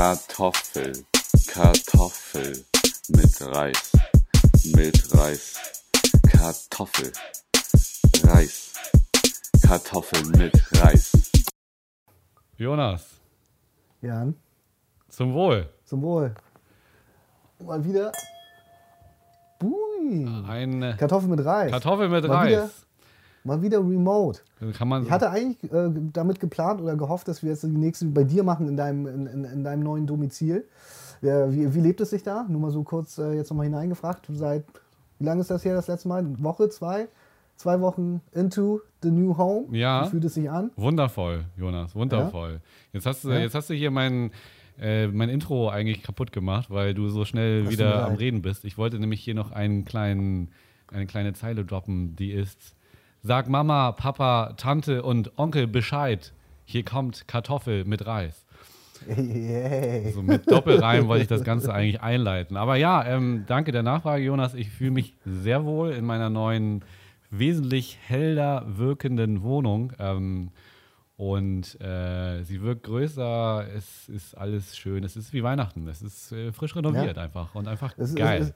Kartoffel, Kartoffel mit Reis, mit Reis, Kartoffel, Reis, Kartoffel mit Reis. Jonas, Jan, zum Wohl. zum Wohl. Mal wieder. Bui. Ein äh, Kartoffel mit Reis. Kartoffel mit Mal wieder- Reis. Mal wieder remote. Man Ich hatte eigentlich äh, damit geplant oder gehofft, dass wir jetzt die nächste bei dir machen in deinem, in, in, in deinem neuen Domizil. Ja, wie, wie lebt es sich da? Nur mal so kurz äh, jetzt nochmal hineingefragt. Seit, wie lange ist das her das letzte Mal? Woche, zwei? Zwei Wochen into the new home? Ja. Wie fühlt es sich an? Wundervoll, Jonas, wundervoll. Jetzt, hast du, Ja? jetzt hast du hier mein, äh, mein Intro eigentlich kaputt gemacht, weil du so schnell du wieder am. Reden bist. Ich wollte nämlich hier noch einen kleinen, eine kleine Zeile droppen, die ist: Sag Mama, Papa, Tante und Onkel Bescheid. Hier kommt Kartoffel mit Reis. Yay. So mit Doppelreim wollte ich das Ganze eigentlich einleiten. Aber ja, ähm, danke der Nachfrage, Jonas. Ich fühle mich sehr wohl in meiner neuen, wesentlich heller wirkenden Wohnung. Ähm, und äh, sie wirkt größer, es ist alles schön. Es ist wie Weihnachten. Es ist äh, frisch renoviert einfach und einfach Es geil. es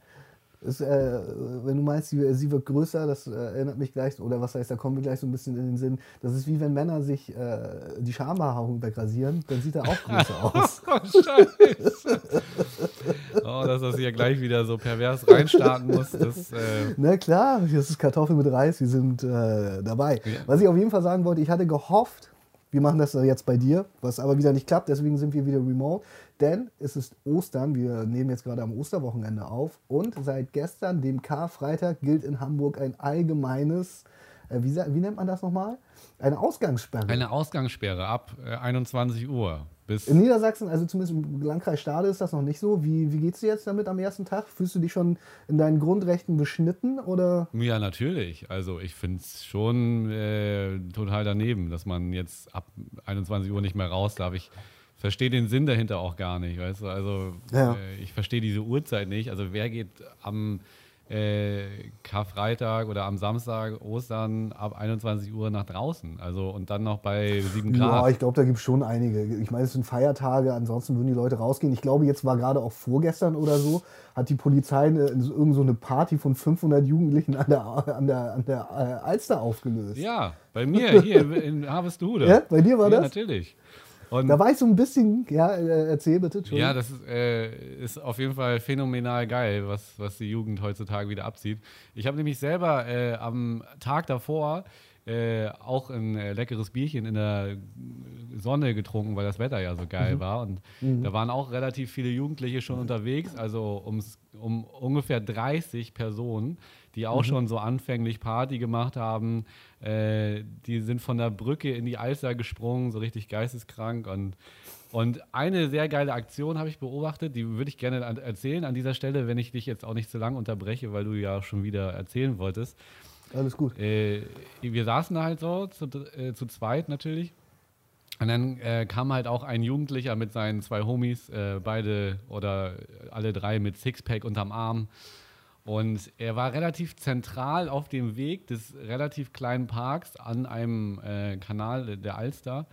ist- äh, wenn du meinst, sie, sie wird größer, das äh, erinnert mich gleich, oder was heißt, da kommen wir gleich so ein bisschen in den Sinn. Das ist wie wenn Männer sich äh, die Schambehaarung wegrasieren, dann sieht er auch größer aus. Oh, Scheiße. oh, dass das hier gleich wieder so pervers reinstarten muss. Das, äh, Na klar, das ist Kartoffel mit Reis, wir sind äh, dabei. Was ich auf jeden Fall sagen wollte, ich hatte gehofft, wir machen das jetzt bei dir, was aber wieder nicht klappt, deswegen sind wir wieder remote. Denn es ist Ostern, wir nehmen jetzt gerade am Osterwochenende auf und seit gestern, dem Karfreitag, gilt in Hamburg ein allgemeines, äh, wie, wie nennt man das nochmal? Eine Ausgangssperre. eine Ausgangssperre ab äh, 21 Uhr bis in Niedersachsen, also zumindest im Landkreis Stade ist das noch nicht so. Wie, wie geht es dir jetzt damit am ersten Tag? Fühlst du dich schon in deinen Grundrechten beschnitten oder? Ja, natürlich. Also ich finde es schon äh, total daneben, dass man jetzt ab 21 Uhr nicht mehr raus darf. Ich verstehe den Sinn dahinter auch gar nicht, weißt du? Also Ja. äh, ich verstehe diese Uhrzeit nicht. Also wer geht am äh, Karfreitag oder am Samstag, Ostern ab 21 Uhr nach draußen? Also und dann noch bei 7 Ja, Grad. ich glaube, da gibt es schon einige. Ich meine, es sind Feiertage, ansonsten würden die Leute rausgehen. Ich glaube, jetzt war gerade auch vorgestern oder so, hat die Polizei eine, irgend so eine Party von 500 Jugendlichen an der, an der, an der äh, Alster aufgelöst. ja, bei mir hier in Harvestehude. Ja, bei dir war ja, das? natürlich. Und Da war ich so ein bisschen, ja, äh, erzähl bitte. Ja, das ist, äh, ist auf jeden Fall phänomenal geil, was, was die Jugend heutzutage wieder abzieht. Ich habe nämlich selber äh, am Tag davor äh, auch ein äh, leckeres Bierchen in der Sonne getrunken, weil das Wetter ja so geil war. Und da waren auch relativ viele Jugendliche schon unterwegs, also ums, um ungefähr 30 Personen, die auch schon so anfänglich Party gemacht haben. Äh, die sind von der Brücke in die Alster gesprungen, so richtig geisteskrank. Und, und eine sehr geile Aktion habe ich beobachtet, die würde ich gerne an, erzählen an dieser Stelle, wenn ich dich jetzt auch nicht zu lang unterbreche, weil du ja schon wieder erzählen wolltest. Alles gut. Äh, wir saßen da halt so, zu, äh, zu zweit natürlich. Und dann äh, kam halt auch ein Jugendlicher mit seinen zwei Homies, äh, beide oder alle drei mit Sixpack unterm Arm. Und er war relativ zentral auf dem Weg des relativ kleinen Parks an einem äh, Kanal der Alster.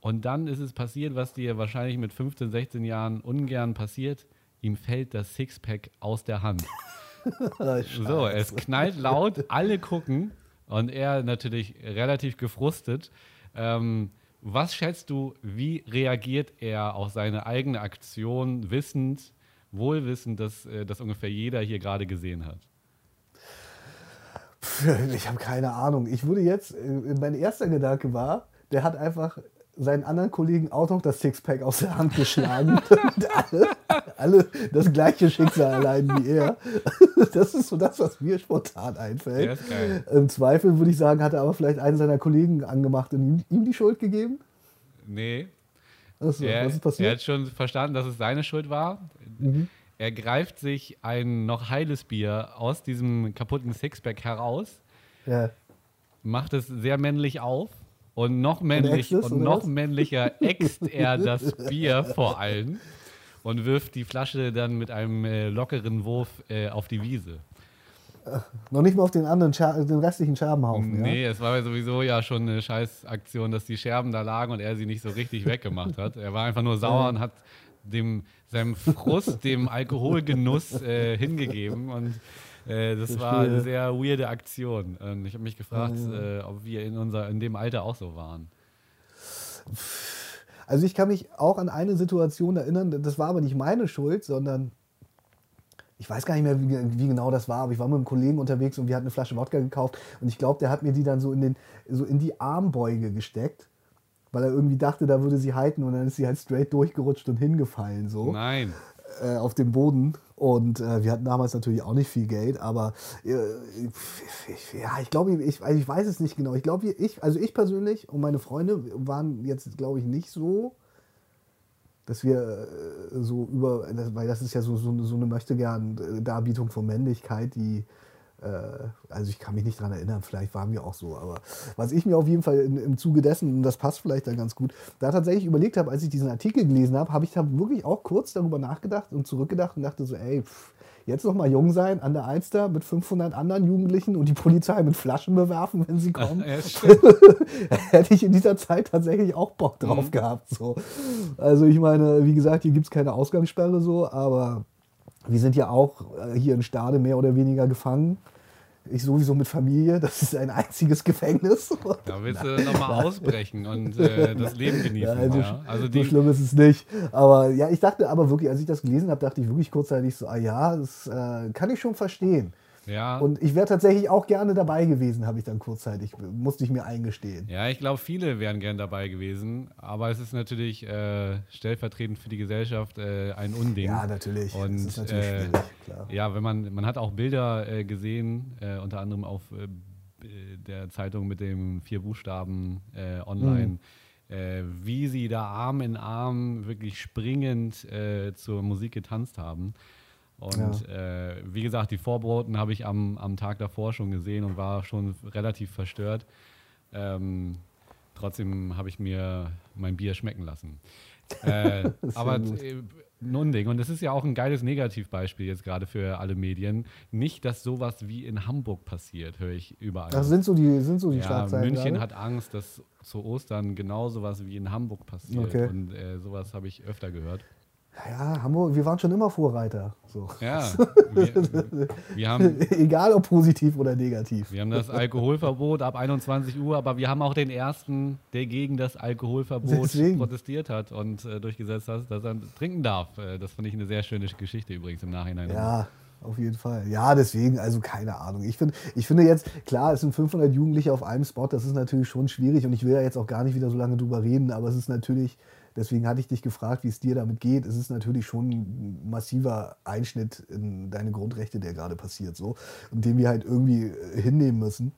Und dann ist es passiert, was dir wahrscheinlich mit 15, 16 Jahren ungern passiert. Ihm fällt das Sixpack aus der Hand. So, es knallt laut, alle gucken und er natürlich relativ gefrustet. Ähm, was schätzt du, wie reagiert er auf seine eigene Aktion, wissend, wohlwissend, dass äh, das ungefähr jeder hier gerade gesehen hat? Ich habe keine Ahnung. Ich würde jetzt, äh, mein erster Gedanke war, der hat einfach seinen anderen Kollegen auch noch das Sixpack aus der Hand geschlagen. und alle, alle das gleiche Schicksal erleiden wie er. Das ist so das, was mir spontan einfällt. Im Zweifel würde ich sagen, hat er aber vielleicht einen seiner Kollegen angemacht und ihm, ihm die Schuld gegeben. Nee, Achso, er, was ist er passiert? hat schon verstanden, dass es seine Schuld war. Mhm. Er greift sich ein noch heiles Bier aus diesem kaputten Sixpack heraus Ja. macht es sehr männlich auf und noch männlich und oder noch was? männlicher äxt er das Bier vor allen und wirft die Flasche dann mit einem äh, lockeren Wurf äh, auf die Wiese. Noch nicht mal auf den anderen, Scha den restlichen Scherbenhaufen. Nee, es war sowieso ja schon eine Scheißaktion, dass die Scherben da lagen und er sie nicht so richtig weggemacht hat. Er war einfach nur sauer und hat dem, seinem Frust, dem Alkoholgenuss äh, hingegeben und äh, das war eine sehr weirde Aktion. Und ich habe mich gefragt, ja. äh, ob wir in, unser, in dem Alter auch so waren. Also ich kann mich auch an eine Situation erinnern, das war aber nicht meine Schuld, sondern ich weiß gar nicht mehr, wie, wie, genau das war, aber ich war mit einem Kollegen unterwegs und wir hatten eine Flasche Wodka gekauft und ich glaube, der hat mir die dann so in, den, so in die Armbeuge gesteckt, weil er irgendwie dachte, da würde sie halten und dann ist sie halt straight durchgerutscht und hingefallen so. Nein. Äh, auf dem Boden und äh, wir hatten damals natürlich auch nicht viel Geld, aber äh, ich, ja, ich glaube, ich, ich weiß es nicht genau. Ich glaube, ich, also ich persönlich und meine Freunde waren jetzt, glaube ich, nicht so dass wir äh, so über, weil das ist ja so, so, so eine möchte gern Darbietung von Männlichkeit, die, äh, also ich kann mich nicht daran erinnern, vielleicht waren wir auch so, aber was ich mir auf jeden Fall in, im Zuge dessen, und das passt vielleicht dann ganz gut, da tatsächlich überlegt habe, als ich diesen Artikel gelesen habe, habe ich da wirklich auch kurz darüber nachgedacht und zurückgedacht und dachte so, ey, pff, jetzt noch mal jung sein an der Alster mit 500 anderen Jugendlichen und die Polizei mit Flaschen bewerfen, wenn sie kommen. Ja, Hätte ich in dieser Zeit tatsächlich auch Bock drauf mhm. gehabt. So. Also ich meine, wie gesagt, hier gibt es keine Ausgangssperre so, aber wir sind ja auch äh, hier in Stade mehr oder weniger gefangen. Ich sowieso mit Familie, das ist ein einziges Gefängnis. Da willst du nochmal ausbrechen und äh, das Leben genießen. Ja, also, ja. also so schlimm ist es nicht. Aber ja, ich dachte aber wirklich, als ich das gelesen habe, dachte ich wirklich kurzzeitig so, ah ja, das äh, kann ich schon verstehen. Ja. Und ich wäre tatsächlich auch gerne dabei gewesen, habe ich dann kurzzeitig, musste ich mir eingestehen. Ja, ich glaube, viele wären gern dabei gewesen, aber es ist natürlich äh, stellvertretend für die Gesellschaft äh, ein Unding. Ja, natürlich. Und das ist natürlich äh, klar. ja, wenn man, man hat auch Bilder äh, gesehen, äh, unter anderem auf äh, der Zeitung mit dem vier Buchstaben online. Mhm. wie sie da Arm in Arm wirklich springend zur Musik getanzt haben. Und ja. äh, wie gesagt, die Vorboten habe ich am, am Tag davor schon gesehen und war schon relativ verstört. Ähm, trotzdem habe ich mir mein Bier schmecken lassen. Äh, aber äh, nun Ding. Und das ist ja auch ein geiles Negativbeispiel jetzt gerade für alle Medien. Nicht, dass sowas wie in Hamburg passiert, höre ich überall. Das sind so die, sind so die ja, Schlagzeilen. München gerade? hat Angst, dass zu Ostern genau sowas wie in Hamburg passiert. Okay. Und äh, sowas habe ich öfter gehört. Ja, Hamburg, wir waren schon immer Vorreiter. So. Ja, wir, wir haben, egal ob positiv oder negativ. Wir haben das Alkoholverbot ab 21 Uhr, aber wir haben auch den ersten, der gegen das Alkoholverbot Deswegen. protestiert hat und äh, durchgesetzt hat, dass er trinken darf. Äh, das fand ich eine sehr schöne Geschichte übrigens im Nachhinein. Ja, auf jeden Fall. Ja, deswegen, also keine Ahnung. Ich, find, ich finde jetzt, klar, es sind 500 Jugendliche auf einem Spot, das ist natürlich schon schwierig und ich will ja jetzt auch gar nicht wieder so lange drüber reden, aber es ist natürlich Deswegen hatte ich dich gefragt, wie es dir damit geht. Es ist natürlich schon ein massiver Einschnitt in deine Grundrechte, der gerade passiert, so, und den wir halt irgendwie äh, hinnehmen müssen.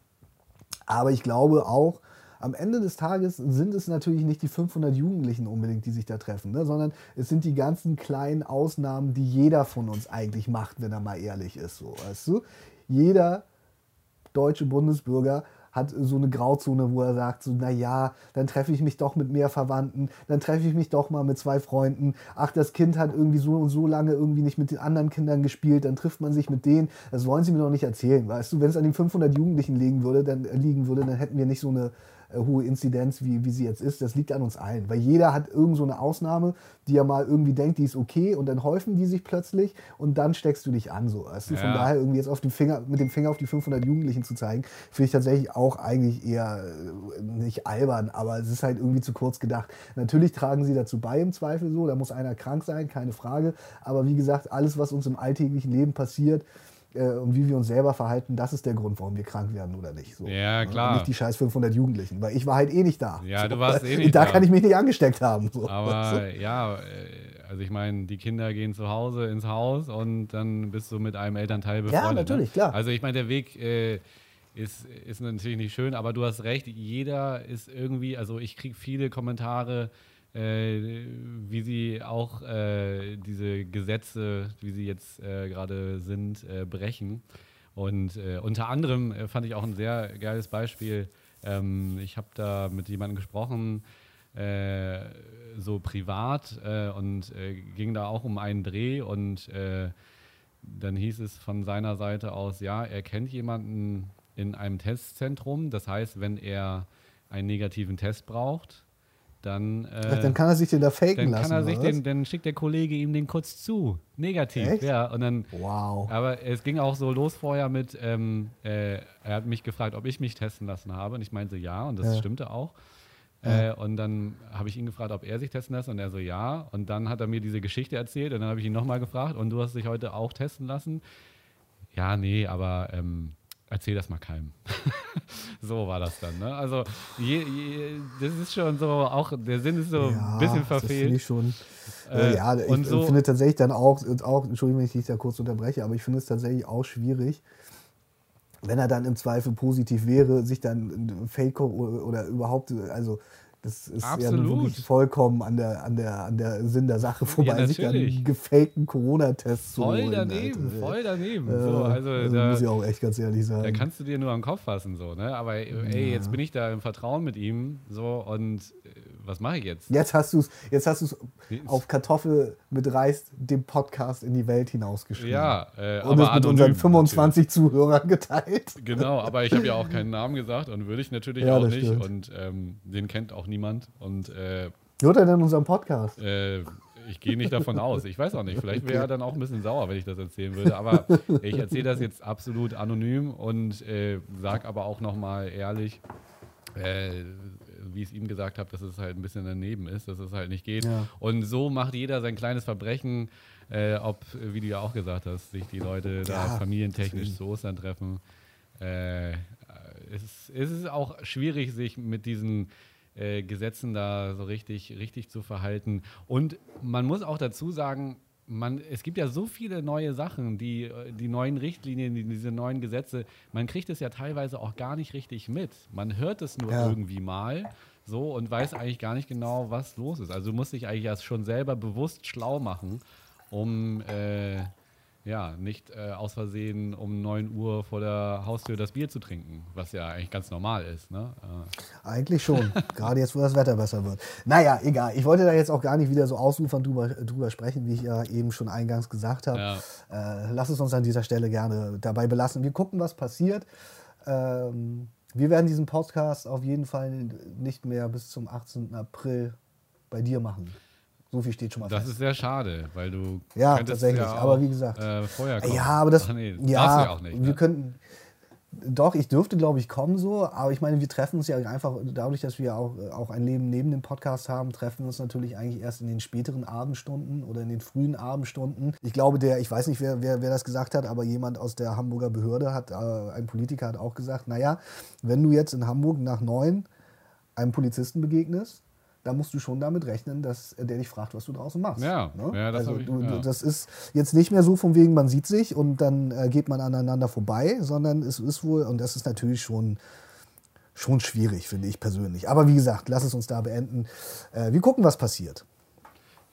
Aber ich glaube auch, am Ende des Tages sind es natürlich nicht die 500 Jugendlichen unbedingt, die sich da treffen, ne? sondern es sind die ganzen kleinen Ausnahmen, die jeder von uns eigentlich macht, wenn er mal ehrlich ist. So, weißt du? Jeder deutsche Bundesbürger hat so eine Grauzone, wo er sagt, so, naja, dann treffe ich mich doch mit mehr Verwandten, dann treffe ich mich doch mal mit zwei Freunden. Ach, das Kind hat irgendwie so und so lange irgendwie nicht mit den anderen Kindern gespielt, dann trifft man sich mit denen. Das wollen sie mir doch nicht erzählen, weißt du? Wenn es an den 500 Jugendlichen liegen würde, dann, äh, liegen würde, dann hätten wir nicht so eine hohe Inzidenz, wie, wie sie jetzt ist. Das liegt an uns allen. Weil jeder hat irgend so eine Ausnahme, die er mal irgendwie denkt, die ist okay und dann häufen die sich plötzlich und dann steckst du dich an. So. Also ja. Von daher irgendwie jetzt auf den Finger, mit dem Finger auf die 500 Jugendlichen zu zeigen, finde ich tatsächlich auch eigentlich eher äh, nicht albern, aber es ist halt irgendwie zu kurz gedacht. Natürlich tragen sie dazu bei im Zweifel so, da muss einer krank sein, keine Frage. Aber wie gesagt, alles, was uns im alltäglichen Leben passiert, äh, und wie wir uns selber verhalten, das ist der Grund, warum wir krank werden oder nicht. So, ja, ne? klar. Und nicht die scheiß 500 Jugendlichen, weil ich war halt eh nicht da. Ja, so, du warst eh nicht da. Da kann ich mich nicht angesteckt haben. So. Aber ja, äh, also ich meine, die Kinder gehen zu Hause ins Haus und dann bist du mit einem Elternteil befreundet. Ja, ne? natürlich, klar. Also ich meine, der Weg äh, ist, ist natürlich nicht schön, aber du hast recht, jeder ist irgendwie, also ich kriege viele Kommentare, wie sie auch äh, diese Gesetze, wie sie jetzt äh, gerade sind, äh, brechen. Und äh, unter anderem äh, fand ich auch ein sehr geiles Beispiel. Ähm, ich habe da mit jemandem gesprochen, so privat, und ging da auch um einen Dreh. Und dann hieß es von seiner Seite aus, ja, er kennt jemanden in einem Testzentrum. Das heißt, wenn er einen negativen Test braucht, dann. Äh, Ach, dann kann er sich den da faken dann lassen. den, dann schickt der Kollege ihm den kurz zu. Negativ, Echt? ja. Und dann. Wow. Aber es ging auch so los vorher mit, ähm, äh, er hat mich gefragt, ob ich mich testen lassen habe. Und ich meinte ja, und das Ja. stimmte auch. Ja. Äh, und dann habe ich ihn gefragt, ob er sich testen lässt. Und er so, ja. Und dann hat er mir diese Geschichte erzählt. Und dann habe ich ihn nochmal gefragt, und du hast dich heute auch testen lassen? Ja, nee, aber ähm, erzähl das mal keinem. so war das dann. Ne? Also, je, je, das ist schon so, auch der Sinn ist so ein bisschen Das verfehlt. ich schon. Äh, Äh, ja, ich und so- finde tatsächlich dann auch, auch, Entschuldigung, wenn ich dich da kurz unterbreche, aber ich finde es tatsächlich auch schwierig, wenn er dann im Zweifel positiv wäre, sich dann Fake oder überhaupt, also das ist ja Absolut. nun wirklich vollkommen an der, an der, an der Sinn der Sache vorbei, sich dann einen gefakten Corona-Test zu Voll holen. daneben, Alter. voll daneben. Äh, so, also, also da, muss ich auch echt ganz ehrlich sagen. Da kannst du dir nur am Kopf fassen, so, ne? Aber ey, jetzt bin ich da im Vertrauen mit ihm, so, und äh, was mache ich jetzt? Jetzt hast du es jetzt hast Wie ist- auf Kartoffel mit Reis, dem Podcast in die Welt hinausgeschrieben. Ja, äh, Und es mit unseren 25 Zuhörern geteilt. natürlich. Genau, aber ich habe ja auch keinen Namen gesagt und würde ich natürlich Ja, auch nicht. stimmt. Und ähm, den kennt auch niemand. Und äh, Hört er denn unseren Podcast? äh, ich gehe nicht davon aus. Ich weiß auch nicht. Vielleicht wäre er dann auch ein bisschen sauer, wenn ich das erzählen würde. Aber ich erzähle das jetzt absolut anonym und äh, sage aber auch nochmal ehrlich, äh, wie ich es ihm gesagt habe, dass es halt ein bisschen daneben ist, dass es halt nicht geht. Ja. Und so macht jeder sein kleines Verbrechen, äh, ob, wie du ja auch gesagt hast, sich die Leute da Ja, familientechnisch deswegen. zu Ostern treffen. Äh, es, ist, es ist auch schwierig, sich mit diesen äh, Gesetzen da so richtig, richtig zu verhalten. Und man muss auch dazu sagen, man, es gibt ja so viele neue Sachen, die, äh, die neuen Richtlinien, die, diese neuen Gesetze, man kriegt es ja teilweise auch gar nicht richtig mit. Man hört es nur Ja. irgendwie mal so und weiß eigentlich gar nicht genau, was los ist. Also du musst dich eigentlich erst schon selber bewusst schlau machen, um äh, ja, nicht äh, aus Versehen um 9 Uhr vor der Haustür das Bier zu trinken, was ja eigentlich ganz normal ist. Ne? Äh, Eigentlich schon. Gerade jetzt, wo das Wetter besser wird. Naja, egal. Ich wollte da jetzt auch gar nicht wieder so ausufern drüber, drüber sprechen, wie ich ja eben schon eingangs gesagt habe. Ja. Äh, lass es uns an dieser Stelle gerne dabei belassen. Wir gucken, was passiert. Ähm, wir werden diesen Podcast auf jeden Fall nicht mehr bis zum 18. April bei dir machen. So viel steht schon mal das fest. ist sehr schade, weil du Ja, tatsächlich. ja Aber auch, wie gesagt. äh, vorher kommen. Ja, aber das. Ach nee, ja, ja auch nicht. wir ne? könnten. Doch, ich dürfte, glaube ich, kommen so, aber ich meine, wir treffen uns ja einfach, dadurch, dass wir auch, auch ein Leben neben dem Podcast haben, treffen wir uns natürlich eigentlich erst in den späteren Abendstunden oder in den frühen Abendstunden. Ich glaube, der, ich weiß nicht, wer, wer, wer das gesagt hat, aber jemand aus der Hamburger Behörde hat, äh, ein Politiker hat auch gesagt, naja, wenn du jetzt in Hamburg nach neun einem Polizisten begegnest, dann musst du schon damit rechnen, dass der dich fragt, was du draußen machst. Ja, ne? ja, das also ich- du, ja. das ist jetzt nicht mehr so von wegen, man sieht sich und dann äh, geht man aneinander vorbei, sondern es ist wohl, und das ist natürlich schon, schon schwierig, finde ich persönlich. Aber wie gesagt, lass es uns da beenden. Äh, wir gucken, was passiert.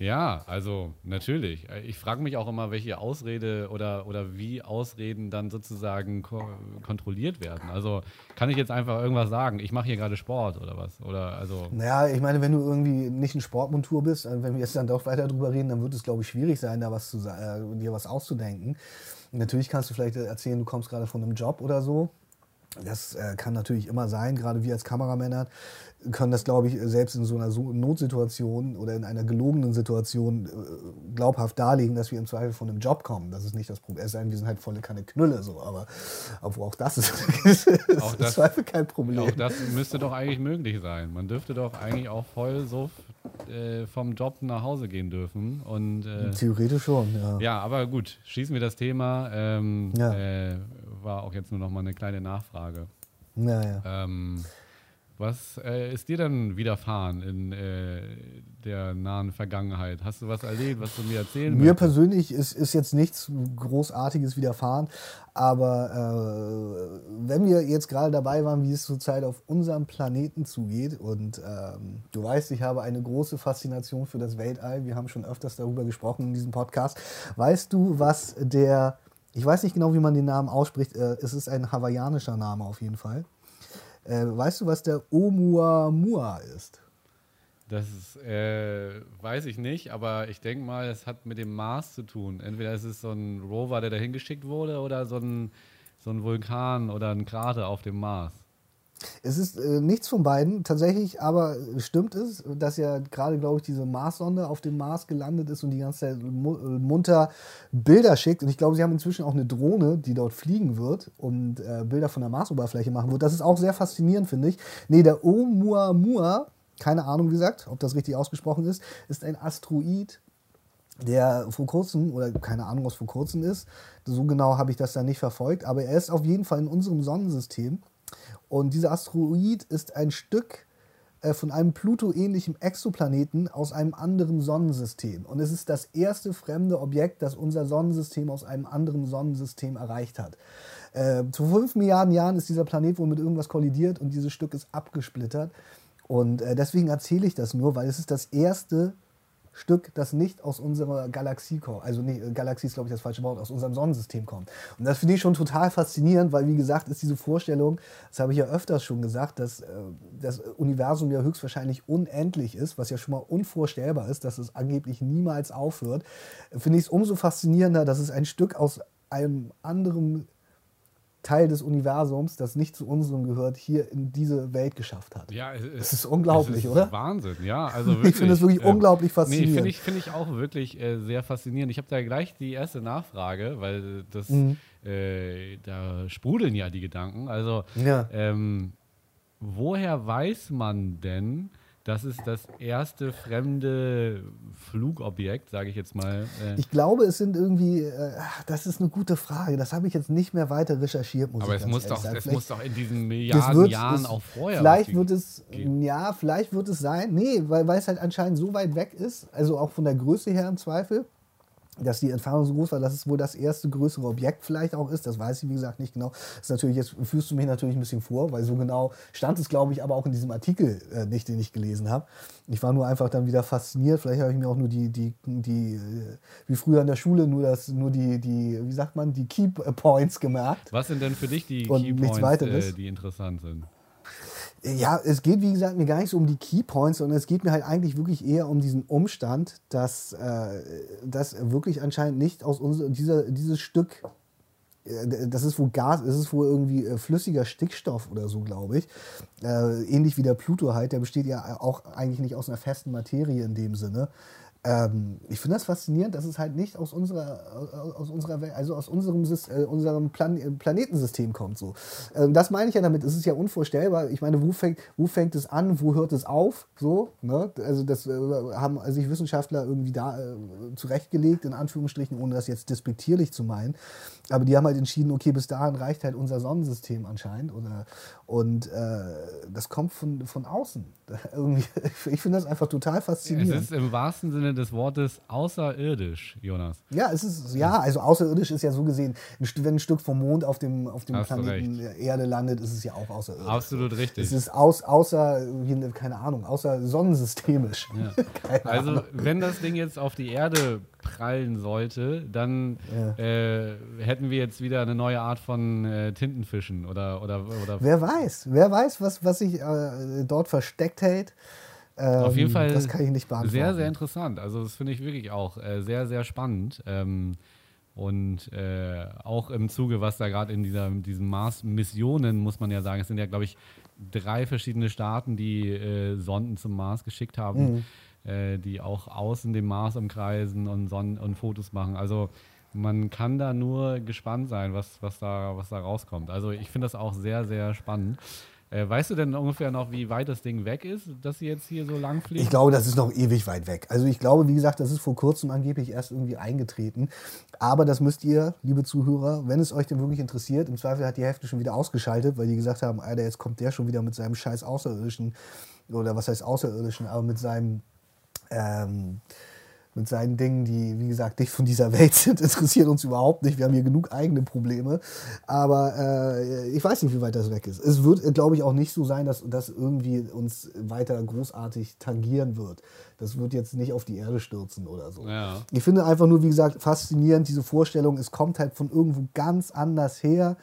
Ja, also natürlich. Ich frage mich auch immer, welche Ausrede oder, oder wie Ausreden dann sozusagen ko kontrolliert werden. Also kann ich jetzt einfach irgendwas sagen, ich mache hier gerade Sport oder was? Oder also. Naja, ich meine, wenn du irgendwie nicht in Sportmontur bist, äh, wenn wir jetzt dann doch weiter drüber reden, dann wird es, glaube ich, schwierig sein, da was zu äh, dir was auszudenken. Natürlich kannst du vielleicht erzählen, du kommst gerade von einem Job oder so. Das äh, kann natürlich immer sein, gerade wir als Kameramänner können das, glaube ich, selbst in so einer Notsituation oder in einer gelogenen Situation äh, glaubhaft darlegen, dass wir im Zweifel von einem Job kommen. Das ist nicht das Problem. Es sei denn, wir sind halt volle Kanne Knülle, so. Aber obwohl auch das ist, Auch im das- Zweifel kein Problem. Auch das müsste doch eigentlich möglich sein. Man dürfte doch eigentlich auch voll so äh, vom Job nach Hause gehen dürfen. Und äh, Theoretisch schon, ja. ja, aber gut, schließen wir das Thema. Ähm, Ja. War auch jetzt nur noch mal eine kleine Nachfrage. Naja. Ähm, was äh, ist dir denn widerfahren in äh, der nahen Vergangenheit? Hast du was erlebt, was du mir erzählen Mir möchtest? persönlich ist, ist jetzt nichts Großartiges widerfahren, aber äh, wenn wir jetzt gerade dabei waren, wie es zurzeit auf unserem Planeten zugeht und ähm, du weißt, ich habe eine große Faszination für das Weltall, wir haben schon öfters darüber gesprochen in diesem Podcast, weißt du, was der, ich weiß nicht genau, wie man den Namen ausspricht, äh, es ist ein hawaiianischer Name auf jeden Fall. Äh, weißt du, was der Oumuamua ist? Das ist, äh, weiß ich nicht, aber ich denke mal, es hat mit dem Mars zu tun. Entweder ist es so ein Rover, der dahin geschickt wurde, oder so ein, so ein Vulkan oder ein Krater auf dem Mars. Es ist äh, nichts von beiden tatsächlich, aber stimmt es, dass ja gerade, glaube ich, diese Marssonde auf dem Mars gelandet ist und die ganze Zeit äh, munter Bilder schickt. Und ich glaube, sie haben inzwischen auch eine Drohne, die dort fliegen wird und äh, Bilder von der Marsoberfläche machen wird. Das ist auch sehr faszinierend, finde ich. Nee, der Oumuamua, keine Ahnung, wie gesagt, ob das richtig ausgesprochen ist, ist ein Asteroid, der vor kurzem, oder keine Ahnung, was vor kurzem ist, so genau habe ich das da nicht verfolgt, aber er ist auf jeden Fall in unserem Sonnensystem und dieser Asteroid ist ein Stück äh, von einem Pluto-ähnlichen Exoplaneten aus einem anderen Sonnensystem. Und es ist das erste fremde Objekt, das unser Sonnensystem aus einem anderen Sonnensystem erreicht hat. Äh, zu fünf Milliarden Jahren ist dieser Planet wohl mit irgendwas kollidiert und dieses Stück ist abgesplittert. Und äh, deswegen erzähle ich das nur, weil es ist das erste Stück, das nicht aus unserer Galaxie kommt. Also äh, Galaxie ist, glaube ich, das falsche Wort, aus unserem Sonnensystem kommt. Und das finde ich schon total faszinierend, weil, wie gesagt, ist diese Vorstellung, das habe ich ja öfters schon gesagt, dass äh, das Universum ja höchstwahrscheinlich unendlich ist, was ja schon mal unvorstellbar ist, dass es angeblich niemals aufhört, finde ich es umso faszinierender, dass es ein Stück aus einem anderen Teil des Universums, das nicht zu unserem gehört, hier in diese Welt geschafft hat. Ja, es, das ist unglaublich, es ist oder? Wahnsinn, ja. Also wirklich, ich finde es wirklich äh, unglaublich faszinierend. Nee, finde ich, find ich auch wirklich äh, sehr faszinierend. Ich habe da gleich die erste Nachfrage, weil das, mhm. äh, da sprudeln ja die Gedanken. Also, ja. ähm, woher weiß man denn, das ist das erste fremde Flugobjekt, sage ich jetzt mal. Äh ich glaube, es sind irgendwie, äh, das ist eine gute Frage. Das habe ich jetzt nicht mehr weiter recherchiert. Muss Aber es, muss doch, es muss doch in diesen Milliarden wird, Jahren es, auch vorher Vielleicht wird es, gehen. ja, vielleicht wird es sein. Nee, weil, weil es halt anscheinend so weit weg ist, also auch von der Größe her im Zweifel dass die Entfernung so groß war, dass es wohl das erste größere Objekt vielleicht auch ist. Das weiß ich, wie gesagt, nicht genau. Das ist natürlich, jetzt führst du mich natürlich ein bisschen vor, weil so genau stand es, glaube ich, aber auch in diesem Artikel äh, nicht, den ich gelesen habe. Ich war nur einfach dann wieder fasziniert. Vielleicht habe ich mir auch nur die, die, die, äh, wie früher in der Schule, nur das, nur die, die, wie sagt man, die Key Points gemerkt. Was sind denn für dich die Key Points, äh, die interessant sind? Ja, es geht, wie gesagt, mir gar nicht so um die Keypoints, sondern es geht mir halt eigentlich wirklich eher um diesen Umstand, dass äh, das wirklich anscheinend nicht aus unser, dieser, dieses Stück, äh, das ist wohl Gas, es ist wohl irgendwie äh, flüssiger Stickstoff oder so, glaube ich. Äh, ähnlich wie der Pluto halt, der besteht ja auch eigentlich nicht aus einer festen Materie in dem Sinne. Ähm, ich finde das faszinierend, dass es halt nicht aus unserer, aus unserer Welt, also aus unserem, äh, unserem Plan äh, Planetensystem kommt. So. Ähm, das meine ich ja damit. Es ist ja unvorstellbar. Ich meine, wo fängt, wo fängt es an, wo hört es auf? So, ne? Also das äh, haben sich Wissenschaftler irgendwie da äh, zurechtgelegt, in Anführungsstrichen, ohne das jetzt despektierlich zu meinen. Aber die haben halt entschieden, okay, bis dahin reicht halt unser Sonnensystem anscheinend. Oder, und äh, das kommt von, von außen. ich finde das einfach total faszinierend. Es ist im wahrsten Sinne des Wortes außerirdisch, Jonas. Ja, es ist, ja, also außerirdisch ist ja so gesehen, wenn ein Stück vom Mond auf dem, auf dem Planeten Erde landet, ist es ja auch außerirdisch. Absolut richtig. Es ist aus, außer, keine Ahnung, außer sonnensystemisch. Ja. also, Ahnung. wenn das Ding jetzt auf die Erde prallen sollte, dann ja. äh, hätten wir jetzt wieder eine neue Art von äh, Tintenfischen oder, oder, oder. Wer weiß, wer weiß, was, was sich äh, dort versteckt hält. Ähm, Auf jeden ähm, Fall das kann ich nicht beantworten. Sehr, sehr interessant. Also, das finde ich wirklich auch äh, sehr, sehr spannend. Ähm, und äh, auch im Zuge, was da gerade in dieser, diesen Mars-Missionen, muss man ja sagen, es sind ja, glaube ich, drei verschiedene Staaten, die äh, Sonden zum Mars geschickt haben. Mhm äh, die auch außen den Mars umkreisen und, Sonnen und Fotos machen. Also man kann da nur gespannt sein, was, was, da, was da rauskommt. Also ich finde das auch sehr, sehr spannend. Äh, weißt du denn ungefähr noch, wie weit das Ding weg ist, dass sie jetzt hier so lang fliegen? Ich glaube, das ist noch ewig weit weg. Also ich glaube, wie gesagt, das ist vor kurzem angeblich erst irgendwie eingetreten. Aber das müsst ihr, liebe Zuhörer, wenn es euch denn wirklich interessiert, im Zweifel hat die Hälfte schon wieder ausgeschaltet, weil die gesagt haben, Alter, jetzt kommt der schon wieder mit seinem scheiß Außerirdischen, oder was heißt Außerirdischen, aber mit seinem ähm, mit seinen Dingen, die, wie gesagt, nicht von dieser Welt sind, interessiert uns überhaupt nicht. Wir haben hier genug eigene Probleme. Aber äh, ich weiß nicht, wie weit das weg ist. Es wird, glaube ich, auch nicht so sein, dass das irgendwie uns weiter großartig tangieren wird. Das wird jetzt nicht auf die Erde stürzen oder so. Ja. Ich finde einfach nur, wie gesagt, faszinierend diese Vorstellung, es kommt halt von irgendwo ganz anders her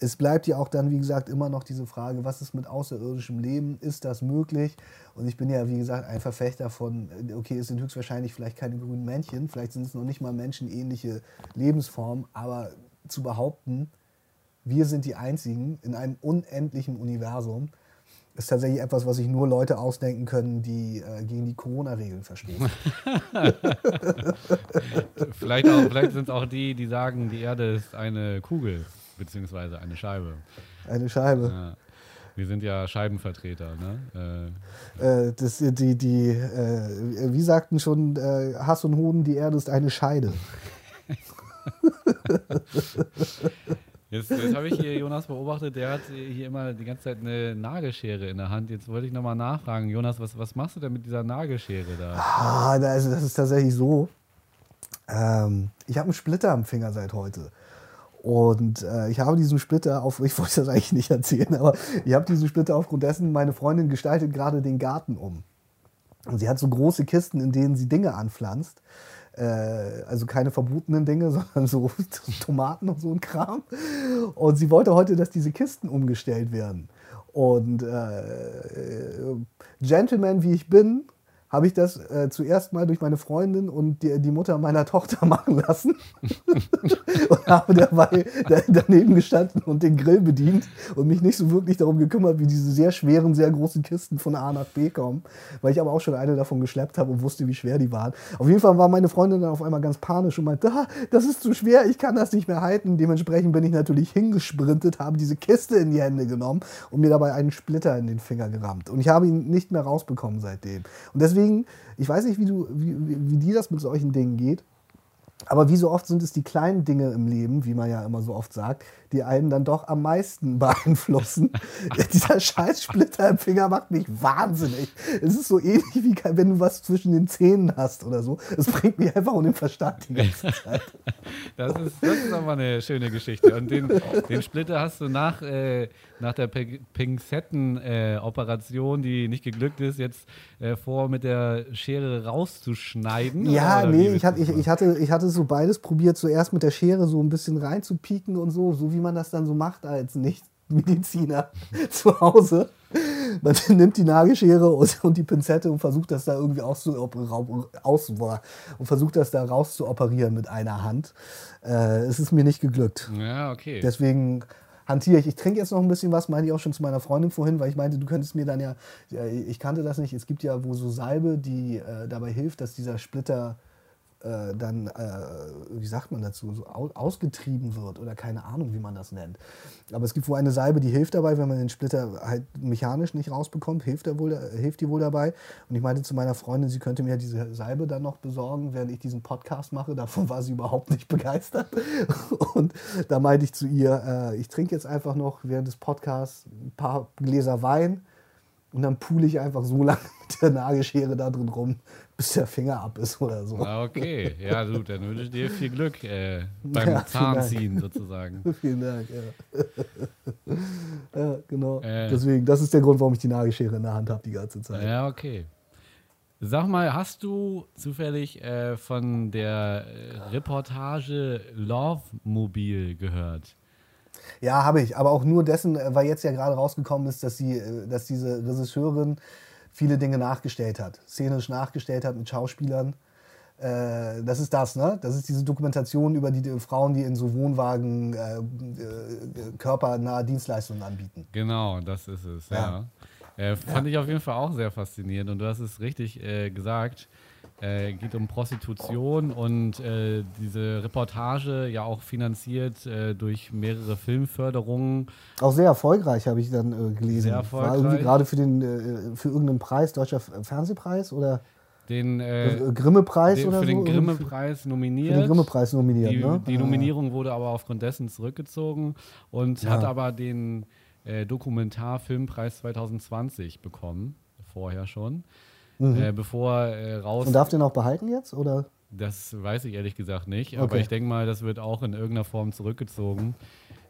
es bleibt ja auch dann, wie gesagt, immer noch diese Frage, was ist mit außerirdischem Leben? Ist das möglich? Und ich bin ja, wie gesagt, ein Verfechter von, okay, es sind höchstwahrscheinlich vielleicht keine grünen Männchen, vielleicht sind es noch nicht mal menschenähnliche Lebensformen, aber zu behaupten, wir sind die Einzigen in einem unendlichen Universum, ist tatsächlich etwas, was sich nur Leute ausdenken können, die äh, gegen die Corona-Regeln verstoßen. vielleicht vielleicht sind es auch die, die sagen, die Erde ist eine Kugel, beziehungsweise eine Scheibe. Eine Scheibe. Ja. Wir sind ja Scheibenvertreter, ne? Äh, äh, das, die, die, äh, wie sagten schon äh, Hass und Hoden, die Erde ist eine Scheide. Jetzt, jetzt habe ich hier Jonas beobachtet, der hat hier immer die ganze Zeit eine Nagelschere in der Hand. Jetzt wollte ich nochmal nachfragen, Jonas, was, was machst du denn mit dieser Nagelschere da? Ah, also das ist tatsächlich so. Ähm, ich habe einen Splitter am Finger seit heute. Und äh, ich habe diesen Splitter auf, ich wollte das eigentlich nicht erzählen, aber ich habe diesen Splitter aufgrund dessen, meine Freundin gestaltet gerade den Garten um. Und sie hat so große Kisten, in denen sie Dinge anpflanzt. Äh, also keine verbotenen Dinge, sondern so Tomaten und so ein Kram. Und sie wollte heute, dass diese Kisten umgestellt werden. Und äh, äh Gentleman wie ich bin, habe ich das äh, zuerst mal durch meine Freundin und die, die Mutter meiner Tochter machen lassen und habe dabei daneben gestanden und den Grill bedient und mich nicht so wirklich darum gekümmert, wie diese sehr schweren, sehr großen Kisten von A nach B kommen, weil ich aber auch schon eine davon geschleppt habe und wusste, wie schwer die waren. Auf jeden Fall war meine Freundin dann auf einmal ganz panisch und meinte, ah, das ist zu schwer, ich kann das nicht mehr halten. Dementsprechend bin ich natürlich hingesprintet, habe diese Kiste in die Hände genommen und mir dabei einen Splitter in den Finger gerammt. Und ich habe ihn nicht mehr rausbekommen seitdem. Und deswegen deswegen, ich weiß nicht, wie, du, wie, wie dir das mit solchen Dingen geht, aber wie so oft sind es die kleinen Dinge im Leben, wie man ja immer so oft sagt, die einen dann doch am meisten beeinflussen. Dieser Scheißsplitter im Finger macht mich wahnsinnig. Es ist so ähnlich wie wenn du was zwischen den Zähnen hast oder so. Es bringt mich einfach um den Verstand die ganze Zeit. das, ist, das ist aber eine schöne Geschichte. Und den, den Splitter hast du nach, äh, nach der Pinzetten-Operation, äh, die nicht geglückt ist, jetzt äh, vor, mit der Schere rauszuschneiden? Ja, nee, ich, hat, ich, ich, hatte, ich hatte so beides probiert. Zuerst mit der Schere so ein bisschen reinzupieken und so, so wie wie man das dann so macht als Nicht-Mediziner zu Hause. Man nimmt die Nagelschere und, die Pinzette und versucht das da irgendwie aus, und versucht das da raus zu operieren mit einer Hand. Äh, es ist mir nicht geglückt. Ja, okay. Deswegen hantiere ich. Ich trinke jetzt noch ein bisschen was, meinte ich auch schon zu meiner Freundin vorhin, weil ich meinte, du könntest mir dann ja, ich kannte das nicht, es gibt ja wo so Salbe, die äh, dabei hilft, dass dieser Splitter äh, dann, äh, wie sagt man dazu, so ausgetrieben wird oder keine Ahnung, wie man das nennt. Aber es gibt wohl eine Salbe, die hilft dabei, wenn man den Splitter halt mechanisch nicht rausbekommt, hilft, er wohl, hilft die wohl dabei. Und ich meinte zu meiner Freundin, sie könnte mir diese Salbe dann noch besorgen, während ich diesen Podcast mache. Davon war sie überhaupt nicht begeistert. Und da meinte ich zu ihr, äh, ich trinke jetzt einfach noch während des Podcasts ein paar Gläser Wein und dann pule ich einfach so lange mit der Nagelschere da drin rum, bis der Finger ab ist oder so. Ah, okay, ja gut, dann wünsche ich dir viel Glück äh, beim ja, Zahnziehen sozusagen. vielen Dank, ja. ja genau. Äh, Deswegen, das ist der Grund, warum ich die Nagelschere in der Hand habe die ganze Zeit. Ja, okay. Sag mal, hast du zufällig äh, von der Reportage Love Mobil gehört? Ja, habe ich, aber auch nur dessen, äh, weil jetzt ja gerade rausgekommen ist, dass, sie, äh, dass diese Regisseurin viele Dinge nachgestellt hat, szenisch nachgestellt hat mit Schauspielern. Äh, das ist das, ne? Das ist diese Dokumentation über die, die Frauen, die in so Wohnwagen äh, äh, körpernahe Dienstleistungen anbieten. Genau, das ist es, ja. ja. Äh, fand ja. ich auf jeden Fall auch sehr faszinierend und du hast es richtig gesagt. Äh, geht um Prostitution und äh, diese Reportage ja auch finanziert äh, durch mehrere Filmförderungen. Auch sehr erfolgreich, habe ich dann äh, gelesen. Sehr erfolgreich. War irgendwie gerade für, den, äh, für irgendeinen Preis, Deutscher Fernsehpreis oder? Den äh, Grimme-Preis oder für so? Den Grimme-Preis nominiert. Für den Grimme-Preis nominiert, die, ne? Die Nominierung wurde aber aufgrund dessen zurückgezogen und ja. hat aber den Dokumentarfilmpreis 2020 bekommen, vorher schon mhm. äh, bevor äh, raus. Und darf den auch behalten jetzt? Oder? Das weiß ich ehrlich gesagt nicht, okay. aber ich denke mal, das wird auch in irgendeiner Form zurückgezogen.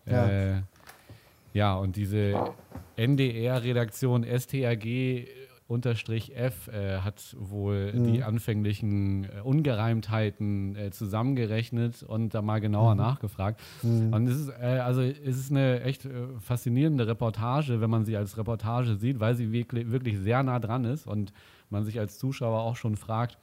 Ja, äh, ja und diese NDR-Redaktion STRG unterstrich F äh, hat wohl mhm. die anfänglichen äh, Ungereimtheiten äh, zusammengerechnet und da mal genauer mhm. nachgefragt. Mhm. Und es ist, äh, also es ist eine echt äh, faszinierende Reportage, wenn man sie als Reportage sieht, weil sie wirklich, wirklich sehr nah dran ist und man sich als Zuschauer auch schon fragt,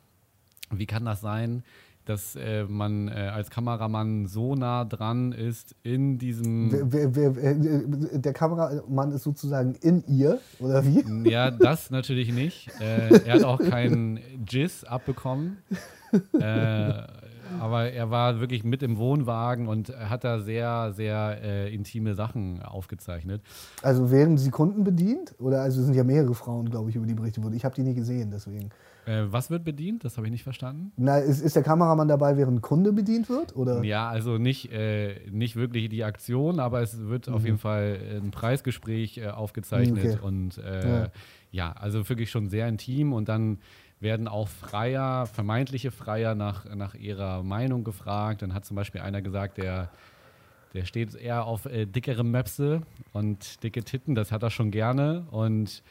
wie kann das sein, dass äh, man äh, als Kameramann so nah dran ist in diesem. Wer, wer, wer, äh, der Kameramann ist sozusagen in ihr, oder wie? Ja, das natürlich nicht. Äh, er hat auch keinen Jizz abbekommen. äh, aber er war wirklich mit im Wohnwagen und hat da sehr, sehr äh, intime Sachen aufgezeichnet. Also werden sie Kunden bedient? Oder also es sind ja mehrere Frauen, glaube ich, über die berichtet wurden. Ich habe die nie gesehen, deswegen. Äh, was wird bedient? Das habe ich nicht verstanden. Na, ist, ist, der Kameramann dabei, während ein Kunde bedient wird? Oder? Ja, also nicht, äh, nicht wirklich die Aktion, aber es wird mhm. auf jeden Fall ein Preisgespräch äh, aufgezeichnet. Okay. Und äh, ja. ja, also wirklich schon sehr intim und dann werden auch Freier, vermeintliche Freier nach, nach ihrer Meinung gefragt. Dann hat zum Beispiel einer gesagt, der, der steht eher auf äh, dickere Möpse und dicke Titten, das hat er schon gerne. Und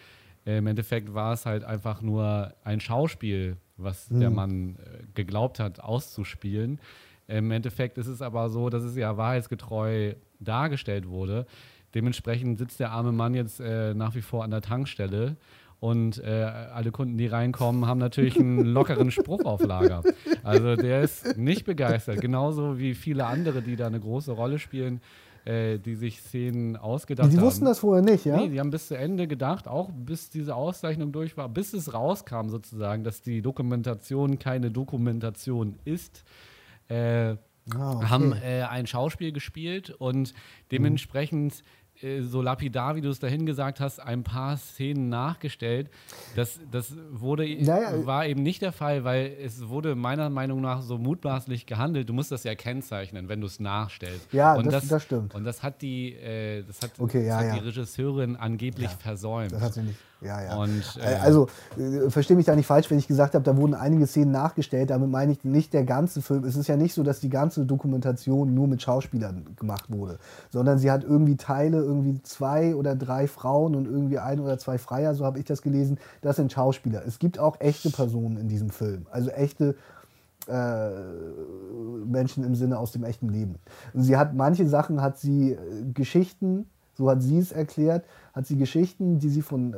im Endeffekt war es halt einfach nur ein Schauspiel, was mhm. der Mann äh, geglaubt hat, auszuspielen. Im Endeffekt ist es aber so, dass es ja wahrheitsgetreu dargestellt wurde. Dementsprechend sitzt der arme Mann jetzt äh, nach wie vor an der Tankstelle und äh, alle Kunden, die reinkommen, haben natürlich einen lockeren Spruch auf Lager. Also der ist nicht begeistert. Genauso wie viele andere, die da eine große Rolle spielen, äh, die sich Szenen ausgedacht haben. Die wussten das vorher nicht, ja? Nee, die haben bis zu Ende gedacht, auch bis diese Auszeichnung durch war, bis es rauskam sozusagen, dass die Dokumentation keine Dokumentation ist. Äh, Ah, okay. haben äh, ein Schauspiel gespielt und dementsprechend mhm. Äh, so lapidar, wie du es dahin gesagt hast, ein paar Szenen nachgestellt. Das, das wurde, naja. war eben nicht der Fall, weil es wurde meiner Meinung nach so mutmaßlich gehandelt. Du musst das ja kennzeichnen, wenn du es nachstellst. Ja, und das, das, das, stimmt. Und das hat die, äh, das hat, okay, ja, das hat ja. die Regisseurin angeblich versäumt. Das hat sie nicht. Ja, ja. Und, äh, also, äh, verstehe mich da nicht falsch, wenn ich gesagt habe, da wurden einige Szenen nachgestellt. Damit meine ich nicht der ganze Film. Es ist ja nicht so, dass die ganze Dokumentation nur mit Schauspielern gemacht wurde, sondern sie hat irgendwie Teile, irgendwie zwei oder drei Frauen und irgendwie ein oder zwei Freier, so habe ich das gelesen. Das sind Schauspieler. Es gibt auch echte Personen in diesem Film. Also echte äh, Menschen im Sinne aus dem echten Leben. Und sie hat manche Sachen, hat sie äh, Geschichten so hat sie es erklärt, hat sie Geschichten, die sie von äh,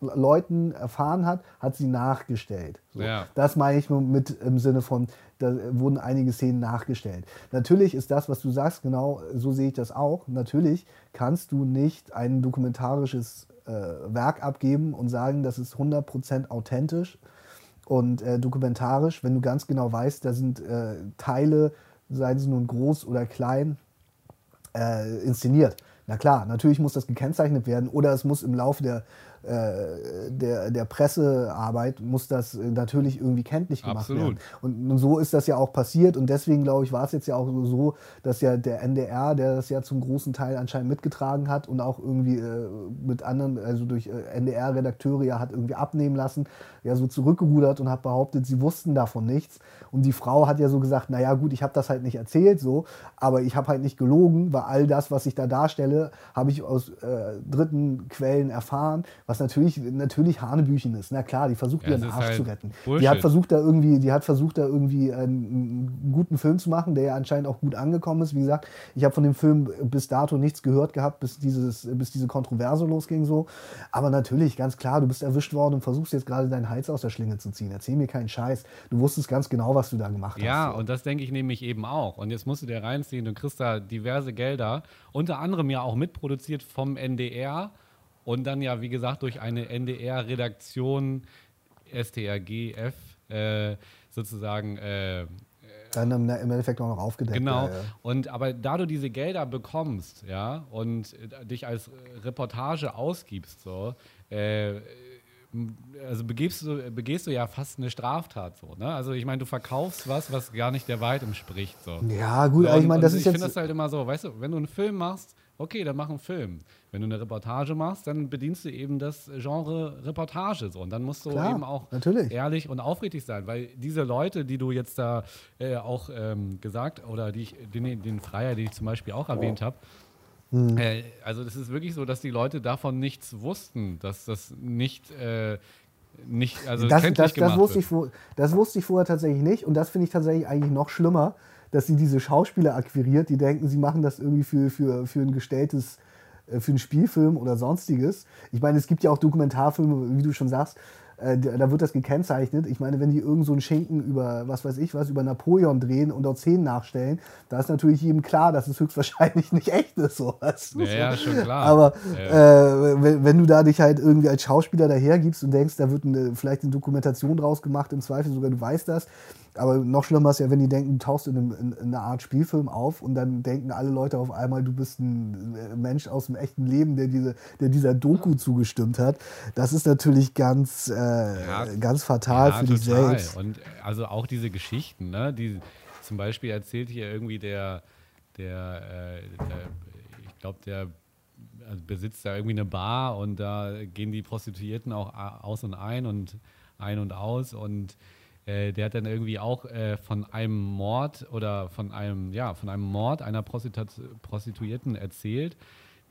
Leuten erfahren hat, hat sie nachgestellt. So. Ja. Das meine ich mit im Sinne von, da wurden einige Szenen nachgestellt. Natürlich ist das, was du sagst, genau so sehe ich das auch. Natürlich kannst du nicht ein dokumentarisches äh, Werk abgeben und sagen, das ist 100% authentisch und äh, dokumentarisch, wenn du ganz genau weißt, da sind äh, Teile, seien sie nun groß oder klein, äh, inszeniert. Na klar, natürlich muss das gekennzeichnet werden oder es muss im Laufe der äh, der, der Pressearbeit muss das natürlich irgendwie kenntlich gemacht Absolut. werden. Und, und, so ist das ja auch passiert und deswegen glaube ich, war es jetzt ja auch so, dass ja der NDR, der das ja zum großen Teil anscheinend mitgetragen hat und auch irgendwie äh, mit anderen, also durch äh, NDR-Redakteure ja hat irgendwie abnehmen lassen, ja so zurückgerudert und hat behauptet, sie wussten davon nichts. Und die Frau hat ja so gesagt, naja gut, ich habe das halt nicht erzählt so, aber ich habe halt nicht gelogen, weil all das, was ich da darstelle, habe ich aus äh, dritten Quellen erfahren was natürlich, natürlich Hanebüchen ist. Na klar, die versucht ja, ihren Arsch halt zu retten. Bullshit. Die hat versucht da irgendwie, die hat versucht da irgendwie einen, guten Film zu machen, der ja anscheinend auch gut angekommen ist. Wie gesagt, ich habe von dem Film bis dato nichts gehört gehabt, bis dieses, bis diese Kontroverse losging so. Aber natürlich, ganz klar, du bist erwischt worden und versuchst jetzt gerade deinen Hals aus der Schlinge zu ziehen. Erzähl mir keinen Scheiß. Du wusstest ganz genau, was du da gemacht ja, hast. Ja, und das denke ich nämlich eben auch. Und jetzt musst du dir reinziehen, du kriegst da diverse Gelder, unter anderem ja auch mitproduziert vom NDR und dann ja, wie gesagt, durch eine NDR-Redaktion, STRGF, äh, sozusagen. Äh, dann im, Endeffekt auch noch aufgedeckt. Genau. Ja, ja. Und aber da du diese Gelder bekommst, ja, und dich als Reportage ausgibst, so, äh, also begibst du, begehst du ja fast eine Straftat so, ne? Also ich meine, du verkaufst was, was gar nicht der Wahrheit entspricht. So. Ja, gut, so, aber ich meine, das ist ich jetzt. Ich finde das halt immer so, weißt du, wenn du einen Film machst, okay, dann mach einen Film. Wenn du eine Reportage machst, dann bedienst du eben das Genre Reportage so. Und dann musst du Klar, eben auch natürlich. ehrlich und aufrichtig sein, weil diese Leute, die du jetzt da äh, auch ähm, gesagt oder die ich, den, den Freier, den ich zum Beispiel auch erwähnt habe, hm. äh, also das ist wirklich so, dass die Leute davon nichts wussten, dass das nicht äh, nicht, also das, das, das, wusste ich, das wusste ich vorher tatsächlich nicht und das finde ich tatsächlich eigentlich noch schlimmer, dass sie diese Schauspieler akquiriert, die denken, sie machen das irgendwie für, für, für ein gestelltes, äh, für einen Spielfilm oder sonstiges. Ich meine, es gibt ja auch Dokumentarfilme, wie du schon sagst, äh, da wird das gekennzeichnet. Ich meine, wenn die irgend so einen Schinken über, was weiß ich was, über Napoleon drehen und dort Szenen nachstellen, da ist natürlich jedem klar, dass es höchstwahrscheinlich nicht echt ist. So, weißt du? Ja, ja, schon klar. Aber Ja. äh, wenn, wenn du da dich halt irgendwie als Schauspieler dahergibst und denkst, da wird eine, vielleicht eine Dokumentation draus gemacht, im Zweifel sogar du weißt das. Aber noch schlimmer ist ja, wenn die denken, du tauchst in, einem, in, in einer Art Spielfilm auf und dann denken alle Leute auf einmal, du bist ein äh, Mensch aus dem echten Leben, der, diese, der dieser Doku zugestimmt hat. Das ist natürlich ganz, äh, Ja. ganz fatal für dich total. selbst. Und äh, also auch diese Geschichten, ne? Die, zum Beispiel erzählt hier irgendwie der, der, äh, der ich glaube, der also besitzt da irgendwie eine Bar und da gehen die Prostituierten auch a- aus und ein und ein und aus und äh, der hat dann irgendwie auch äh, von einem Mord oder von einem, ja, von einem Mord einer Prostitu Prostituierten erzählt,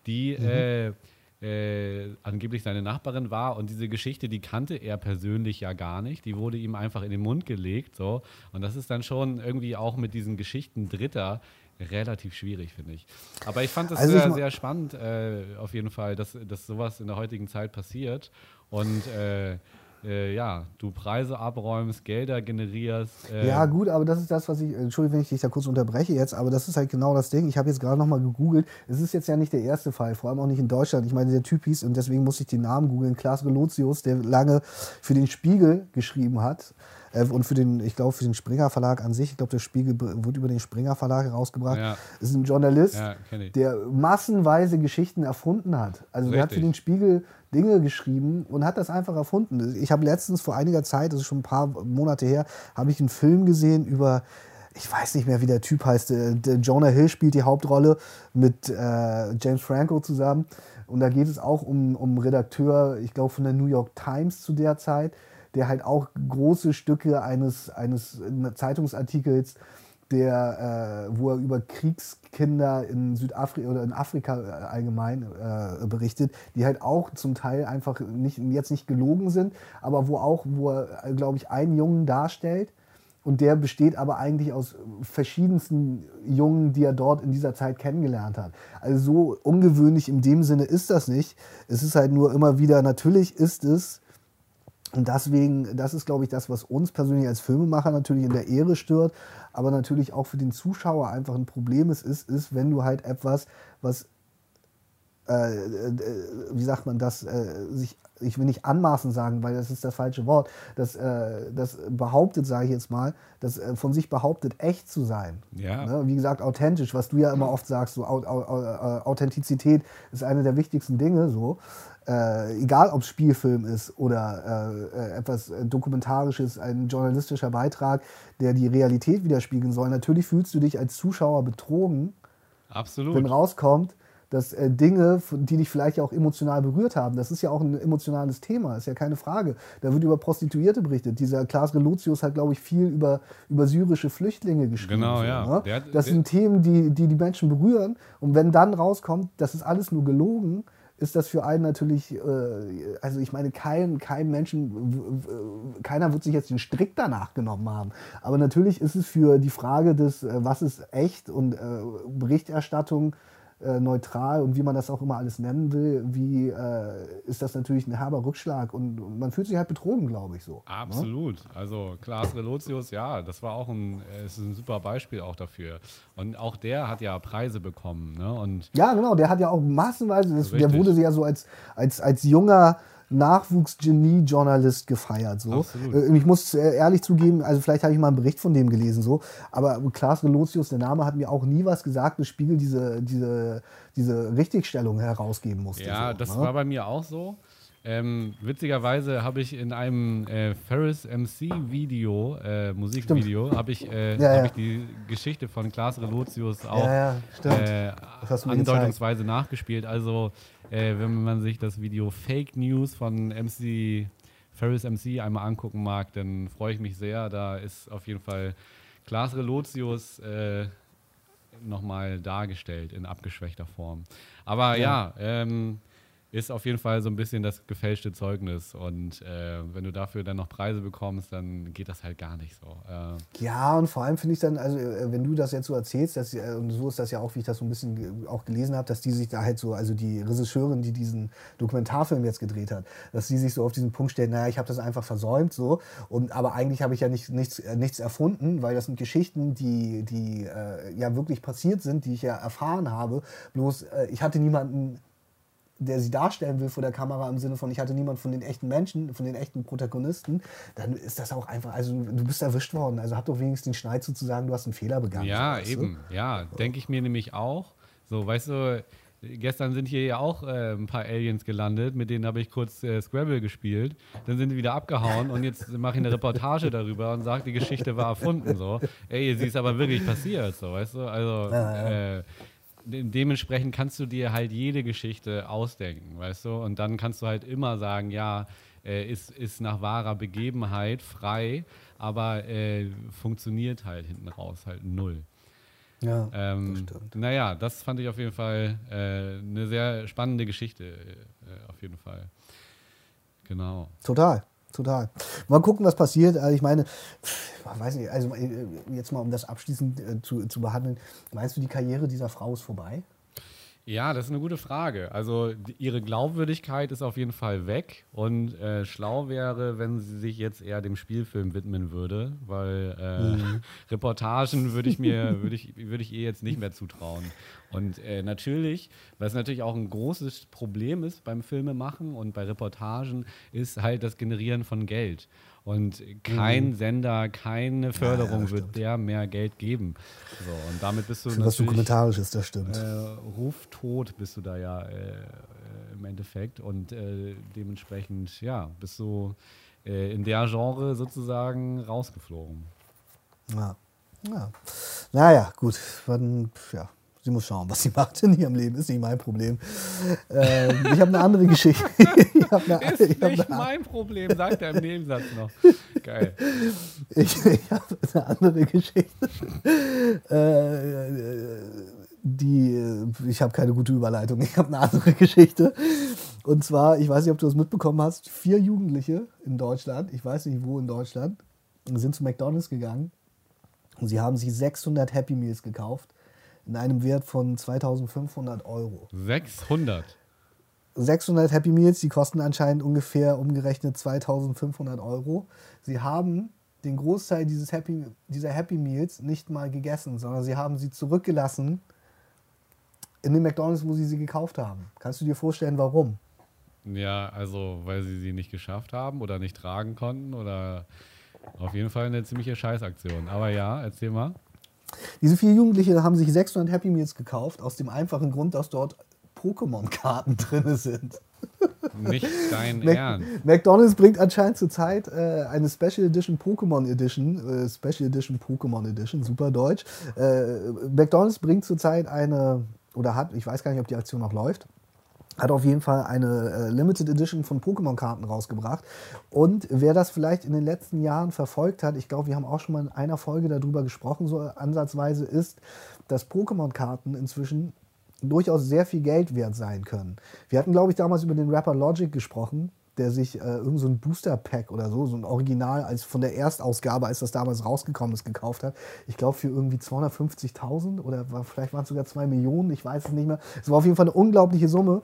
die äh, äh, angeblich seine Nachbarin war. Und diese Geschichte, die kannte er persönlich ja gar nicht, die wurde ihm einfach in den Mund gelegt, so. Und das ist dann schon irgendwie auch mit diesen Geschichten Dritter relativ schwierig, finde ich. Aber ich fand es Also sehr, sehr spannend, äh, auf jeden Fall, dass, dass sowas in der heutigen Zeit passiert. Und äh, äh, ja, du Preise abräumst, Gelder generierst. Äh, Ja, gut, aber das ist das, was ich, Entschuldigung, wenn ich dich da kurz unterbreche jetzt, aber das ist halt genau das Ding. Ich habe jetzt gerade nochmal gegoogelt. Es ist jetzt ja nicht der erste Fall, vor allem auch nicht in Deutschland. Ich meine, der Typ hieß, und deswegen muss ich den Namen googeln, Klaas Relotius, der lange für den Spiegel geschrieben hat. Äh, Und für den, ich glaube, für den Springer Verlag an sich, ich glaube, der Spiegel wird über den Springer Verlag herausgebracht, Ja. ist ein Journalist, Ja, der massenweise Geschichten erfunden hat. Also der hat für den Spiegel Dinge geschrieben und hat das einfach erfunden. Ich habe letztens vor einiger Zeit, das ist schon ein paar Monate her, habe ich einen Film gesehen über, ich weiß nicht mehr, wie der Typ heißt, der Jonah Hill spielt die Hauptrolle mit äh, James Franco zusammen. Und da geht es auch um, um Redakteur, ich glaube von der New York Times zu der Zeit, der halt auch große Stücke eines, eines Zeitungsartikels der, äh, wo er über Kriegskinder in Südafrika oder in Afrika äh, allgemein äh, berichtet, die halt auch zum Teil einfach nicht, jetzt nicht gelogen sind, aber wo auch, wo er, glaube ich, einen Jungen darstellt. Und der besteht aber eigentlich aus verschiedensten Jungen, die er dort in dieser Zeit kennengelernt hat. Also so ungewöhnlich in dem Sinne ist das nicht. Es ist halt nur immer wieder, natürlich ist es und deswegen, das ist, glaube ich, das, was uns persönlich als Filmemacher natürlich in der Ehre stört, aber natürlich auch für den Zuschauer einfach ein Problem ist, ist, ist wenn du halt etwas, was, äh, äh, wie sagt man das, äh, sich, ich will nicht anmaßen sagen, weil das ist das falsche Wort, das, äh, das behauptet, sage ich jetzt mal, das äh, von sich behauptet, echt zu sein. Ja. Ne? Wie gesagt, authentisch, was du ja immer oft sagst, so äh, Authentizität ist eine der wichtigsten Dinge, so. Äh, egal ob es Spielfilm ist oder äh, etwas Dokumentarisches, ein journalistischer Beitrag, der die Realität widerspiegeln soll. Natürlich fühlst du dich als Zuschauer betrogen, Absolut. wenn rauskommt, dass äh, Dinge, die dich vielleicht auch emotional berührt haben, das ist ja auch ein emotionales Thema, ist ja keine Frage. Da wird über Prostituierte berichtet. Dieser Klaas Relotius hat, glaube ich, viel über, über syrische Flüchtlinge geschrieben. Genau, so, ja. ne? Der das sind Themen, die, die die Menschen berühren. Und wenn dann rauskommt, das ist alles nur gelogen, ist das für einen natürlich, äh, also ich meine, kein, kein Menschen, keiner wird sich jetzt den Strick danach genommen haben. Aber natürlich ist es für die Frage des, äh, was ist echt und äh, Berichterstattung äh, neutral und wie man das auch immer alles nennen will, wie äh, ist das natürlich ein herber Rückschlag und man fühlt sich halt betrogen, glaube ich so. Absolut. Also Klaas Relotius, ja, das war auch ein, äh, ist ein super Beispiel auch dafür. Und auch der hat ja Preise bekommen. Ne? Und Ja, genau, der hat ja auch massenweise, das, der wurde ja so als, als, als junger Nachwuchsgenie-Journalist gefeiert. So. Absolut. Äh, Ich muss äh, ehrlich zugeben, also vielleicht habe ich mal einen Bericht von dem gelesen, so, aber Klaas Relotius, der Name hat mir auch nie was gesagt, dass Spiegel diese, diese, diese Richtigstellung herausgeben musste. ja, so, das ne? war bei mir auch so. Ähm, witzigerweise habe ich in einem äh, Ferris MC Video, äh, Musikvideo, habe ich, äh, Ja, hab ja. ich die Geschichte von Klaas Relotius auch Ja, äh, andeutungsweise nachgespielt. Also, äh, wenn man sich das Video Fake News von MC Ferris MC einmal angucken mag, dann freue ich mich sehr. Da ist auf jeden Fall Klaas Relotius äh, nochmal dargestellt in abgeschwächter Form. Aber ja, ähm, ist auf jeden Fall so ein bisschen das gefälschte Zeugnis. Und äh, wenn du dafür dann noch Preise bekommst, dann geht das halt gar nicht so. Äh, ja, und vor allem finde ich dann, also äh, wenn du das jetzt so erzählst, dass, äh, und so ist das ja auch, wie ich das so ein bisschen auch gelesen habe, dass die sich da halt so, also die Regisseurin, die diesen Dokumentarfilm jetzt gedreht hat, dass die sich so auf diesen Punkt stellt, naja, ich habe das einfach versäumt so. Und, aber eigentlich habe ich ja nicht, nichts, äh, nichts erfunden, weil das sind Geschichten, die, die äh, ja wirklich passiert sind, die ich ja erfahren habe. Bloß ich hatte niemanden der sie darstellen will vor der Kamera im Sinne von, ich hatte niemand von den echten Menschen, von den echten Protagonisten, dann ist das auch einfach, also du bist erwischt worden. Also hab doch wenigstens den Schneid zu sagen, du hast einen Fehler begangen. Ja, eben. Du? Ja, denke ich mir nämlich auch. So, weißt du, gestern sind hier ja auch äh, ein paar Aliens gelandet, mit denen habe ich kurz äh, Scrabble gespielt. Dann sind sie wieder abgehauen und jetzt mache ich eine Reportage darüber und sage, die Geschichte war erfunden. So, ey, sie ist aber wirklich passiert, so, weißt du? Also. Äh, dementsprechend kannst du dir halt jede Geschichte ausdenken, weißt du? Und dann kannst du halt immer sagen, ja, äh, ist, ist nach wahrer Begebenheit frei, aber äh, funktioniert halt hinten raus halt null. Ja, ähm, das stimmt. Naja, das fand ich auf jeden Fall äh, eine sehr spannende Geschichte, äh, auf jeden Fall. Genau. Total total. Mal gucken, was passiert. Also ich meine, weiß nicht, also äh, jetzt mal um das abschließend äh, zu, zu behandeln, meinst du, die Karriere dieser Frau ist vorbei? Ja, das ist eine gute Frage. Also die, ihre Glaubwürdigkeit ist auf jeden Fall weg und äh, schlau wäre, wenn sie sich jetzt eher dem Spielfilm widmen würde, weil äh, mhm. Reportagen würde ich mir würde ich würde ich ihr jetzt nicht mehr zutrauen. Und äh, natürlich, was natürlich auch ein großes Problem ist beim Filmemachen und bei Reportagen, ist halt das Generieren von Geld. Und kein mhm. Sender, keine Förderung ja, ja, wird der mehr Geld geben. So, und damit bist du Für was dokumentarisch ist, das stimmt. Äh, ruftot bist du da ja äh, äh, im Endeffekt. Und äh, dementsprechend, ja, bist du äh, in der Genre sozusagen rausgeflogen. Ja. ja. Naja, gut. Dann, ja, Sie muss schauen, was sie macht in ihrem Leben. Ist nicht mein Problem. Ähm, ich habe eine andere Geschichte. eine, ist nicht mein Problem, sagt er im Nebensatz noch. Geil. Ich, ich habe eine andere Geschichte. Äh, die, ich habe keine gute Überleitung. Ich habe eine andere Geschichte. Und zwar, ich weiß nicht, ob du das mitbekommen hast, vier Jugendliche in Deutschland, ich weiß nicht wo in Deutschland, sind zu McDonalds gegangen und sie haben sich 600 Happy Meals gekauft in einem Wert von 2500 Euro. 600? 600 Happy Meals, die kosten anscheinend ungefähr umgerechnet 2500 Euro. Sie haben den Großteil dieses Happy, dieser Happy Meals nicht mal gegessen, sondern sie haben sie zurückgelassen in den McDonalds, wo sie sie gekauft haben. Kannst du dir vorstellen, warum? Ja, also weil sie sie nicht geschafft haben oder nicht tragen konnten oder auf jeden Fall eine ziemliche Scheißaktion. Aber ja, erzähl mal. Diese vier Jugendliche haben sich 600 Happy Meals gekauft, aus dem einfachen Grund, dass dort Pokémon-Karten drin sind. Nicht dein Mac Ernst. McDonalds bringt anscheinend zurzeit äh, eine Special Edition Pokémon Edition, äh, Special Edition Pokémon Edition, super deutsch. Äh, McDonalds bringt zurzeit eine, oder hat, ich weiß gar nicht, ob die Aktion noch läuft, hat auf jeden Fall eine äh, Limited Edition von Pokémon-Karten rausgebracht. Und wer das vielleicht in den letzten Jahren verfolgt hat, ich glaube, wir haben auch schon mal in einer Folge darüber gesprochen, so ansatzweise, ist, dass Pokémon-Karten inzwischen durchaus sehr viel Geld wert sein können. Wir hatten, glaube ich, damals über den Rapper Logic gesprochen, der sich äh, irgend so Booster-Pack oder so, so ein Original als von der Erstausgabe, als das damals rausgekommen ist, gekauft hat. Ich glaube für irgendwie 250.000 oder war, vielleicht waren es sogar 2 Millionen, ich weiß es nicht mehr. Es war auf jeden Fall eine unglaubliche Summe.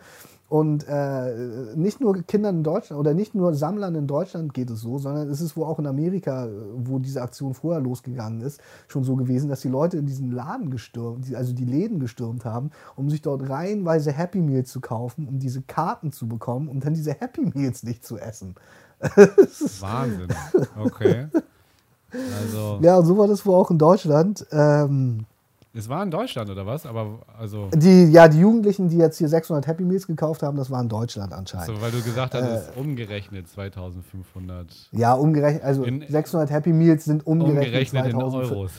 Und äh, nicht nur Kindern in Deutschland oder nicht nur Sammlern in Deutschland geht es so, sondern es ist wohl auch in Amerika, wo diese Aktion vorher losgegangen ist, schon so gewesen, dass die Leute in diesen Laden gestürmt, also die Läden gestürmt haben, um sich dort reihenweise Happy Meals zu kaufen, um diese Karten zu bekommen und dann diese Happy Meals nicht zu essen. Wahnsinn. Okay. Also. Ja, so war das wohl auch in Deutschland. Ähm, es war in Deutschland oder was? Aber also. Die, ja, die Jugendlichen, die jetzt hier 600 Happy Meals gekauft haben, das war in Deutschland anscheinend. So, weil du gesagt hast, äh, umgerechnet 2500. Ja, umgerechnet, also in, 600 Happy Meals sind umgerechnet, umgerechnet in Euros.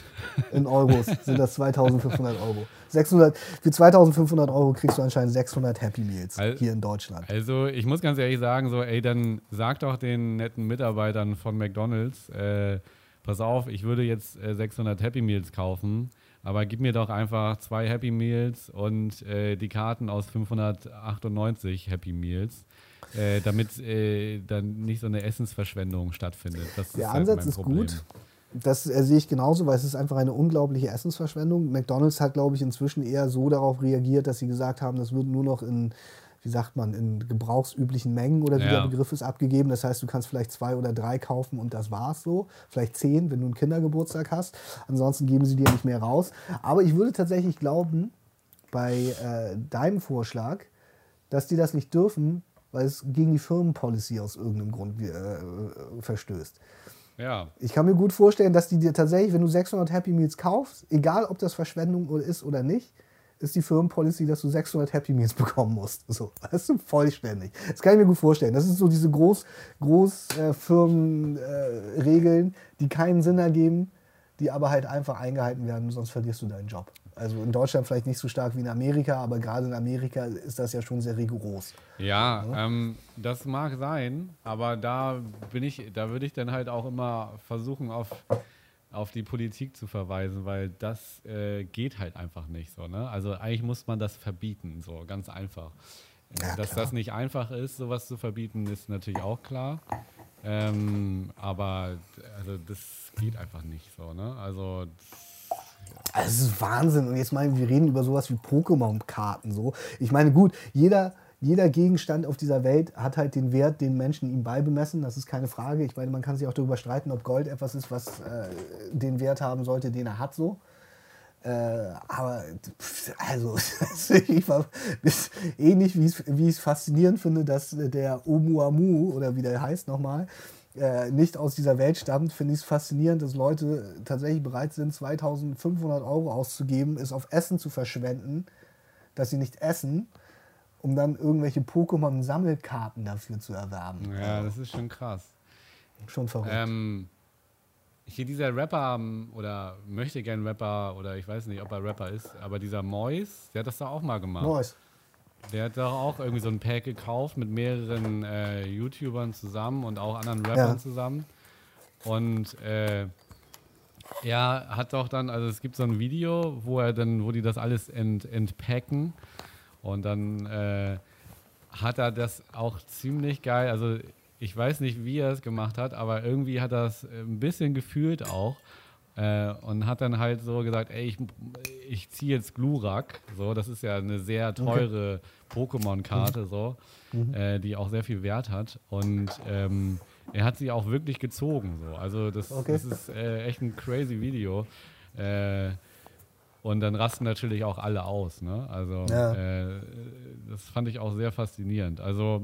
In Euros sind das 2500 Euro. 600, für 2500 Euro kriegst du anscheinend 600 Happy Meals also, hier in Deutschland. Also, ich muss ganz ehrlich sagen, so, ey, dann sag doch den netten Mitarbeitern von McDonalds, äh, pass auf, ich würde jetzt äh, 600 Happy Meals kaufen, aber gib mir doch einfach zwei Happy Meals und äh, die Karten aus 598 Happy Meals, äh, damit äh, dann nicht so eine Essensverschwendung stattfindet. Das Der ist halt Ansatz ist Problem. gut. Das sehe ich genauso, weil es ist einfach eine unglaubliche Essensverschwendung. McDonald's hat, glaube ich, inzwischen eher so darauf reagiert, dass sie gesagt haben, das wird nur noch in, wie sagt man, in gebrauchsüblichen Mengen oder wie Ja. der Begriff ist, abgegeben. Das heißt, du kannst vielleicht zwei oder drei kaufen und das war's so. Vielleicht zehn, wenn du einen Kindergeburtstag hast. Ansonsten geben sie dir nicht mehr raus. Aber ich würde tatsächlich glauben, bei äh, deinem Vorschlag, dass die das nicht dürfen, weil es gegen die Firmenpolicy aus irgendeinem Grund äh, verstößt. Ja, Ich kann mir gut vorstellen, dass die dir tatsächlich, wenn du 600 Happy Meals kaufst, egal ob das Verschwendung ist oder nicht, ist die Firmenpolicy, dass du 600 Happy Meals bekommen musst. So, das ist vollständig. Das kann ich mir gut vorstellen. Das sind so diese Groß, Groß äh, Firmen, äh, die keinen Sinn ergeben, die aber halt einfach eingehalten werden, sonst verlierst du deinen Job. Also in Deutschland vielleicht nicht so stark wie in Amerika, aber gerade in Amerika ist das ja schon sehr rigoros. Ja, ähm, das mag sein, aber da bin ich, da würde ich dann halt auch immer versuchen, auf, auf die Politik zu verweisen, weil das äh, geht halt einfach nicht so. Ne? Also eigentlich muss man das verbieten, so ganz einfach. Ja, Dass klar. das nicht einfach ist, sowas zu verbieten, ist natürlich auch klar. Ähm, aber also das geht einfach nicht so. Ne? Also Also es ist Wahnsinn. Und jetzt meinen wir reden über sowas wie Pokémon-Karten. So. Ich meine, gut, jeder, jeder Gegenstand auf dieser Welt hat halt den Wert, den Menschen ihm beibemessen. Das ist keine Frage. Ich meine, man kann sich auch darüber streiten, ob Gold etwas ist, was äh, den Wert haben sollte, den er hat. So. Äh, aber also ich war, ist ähnlich wie ich es- wie es faszinierend finde, dass der Oumuamua oder wie der heißt nochmal äh, nicht aus dieser Welt stammt, finde ich es faszinierend, dass Leute tatsächlich bereit sind, 2500 Euro auszugeben, es auf Essen zu verschwenden, dass sie nicht essen, um dann irgendwelche Pokémon-Sammelkarten dafür zu erwerben. ja, das ist schon krass. Schon verrückt. Ähm, hier dieser Rapper ähm, oder möchte gern Rapper oder ich weiß nicht, ob er Rapper ist, aber dieser Mois, der hat das doch auch mal gemacht. Neues. Der hat doch auch irgendwie so ein Pack gekauft mit mehreren äh, YouTubern zusammen und auch anderen Rappern Ja. zusammen. Und äh, er hat doch dann, also es gibt so ein Video, wo er dann, wo die das alles ent, entpacken und dann äh, hat er das auch ziemlich geil, also ich weiß nicht, wie er es gemacht hat, aber irgendwie hat er es ein bisschen gefühlt auch äh, und hat dann halt so gesagt, ey, ich, ich ziehe jetzt Glurak, so, das ist ja eine sehr teure Pokémon-Karte, so, äh, die auch sehr viel Wert hat und ähm, er hat sie auch wirklich gezogen, so, also das, Okay. das ist äh, echt ein crazy Video. Und dann rasten natürlich auch alle aus. Ne? Also Ja. äh, das fand ich auch sehr faszinierend. Also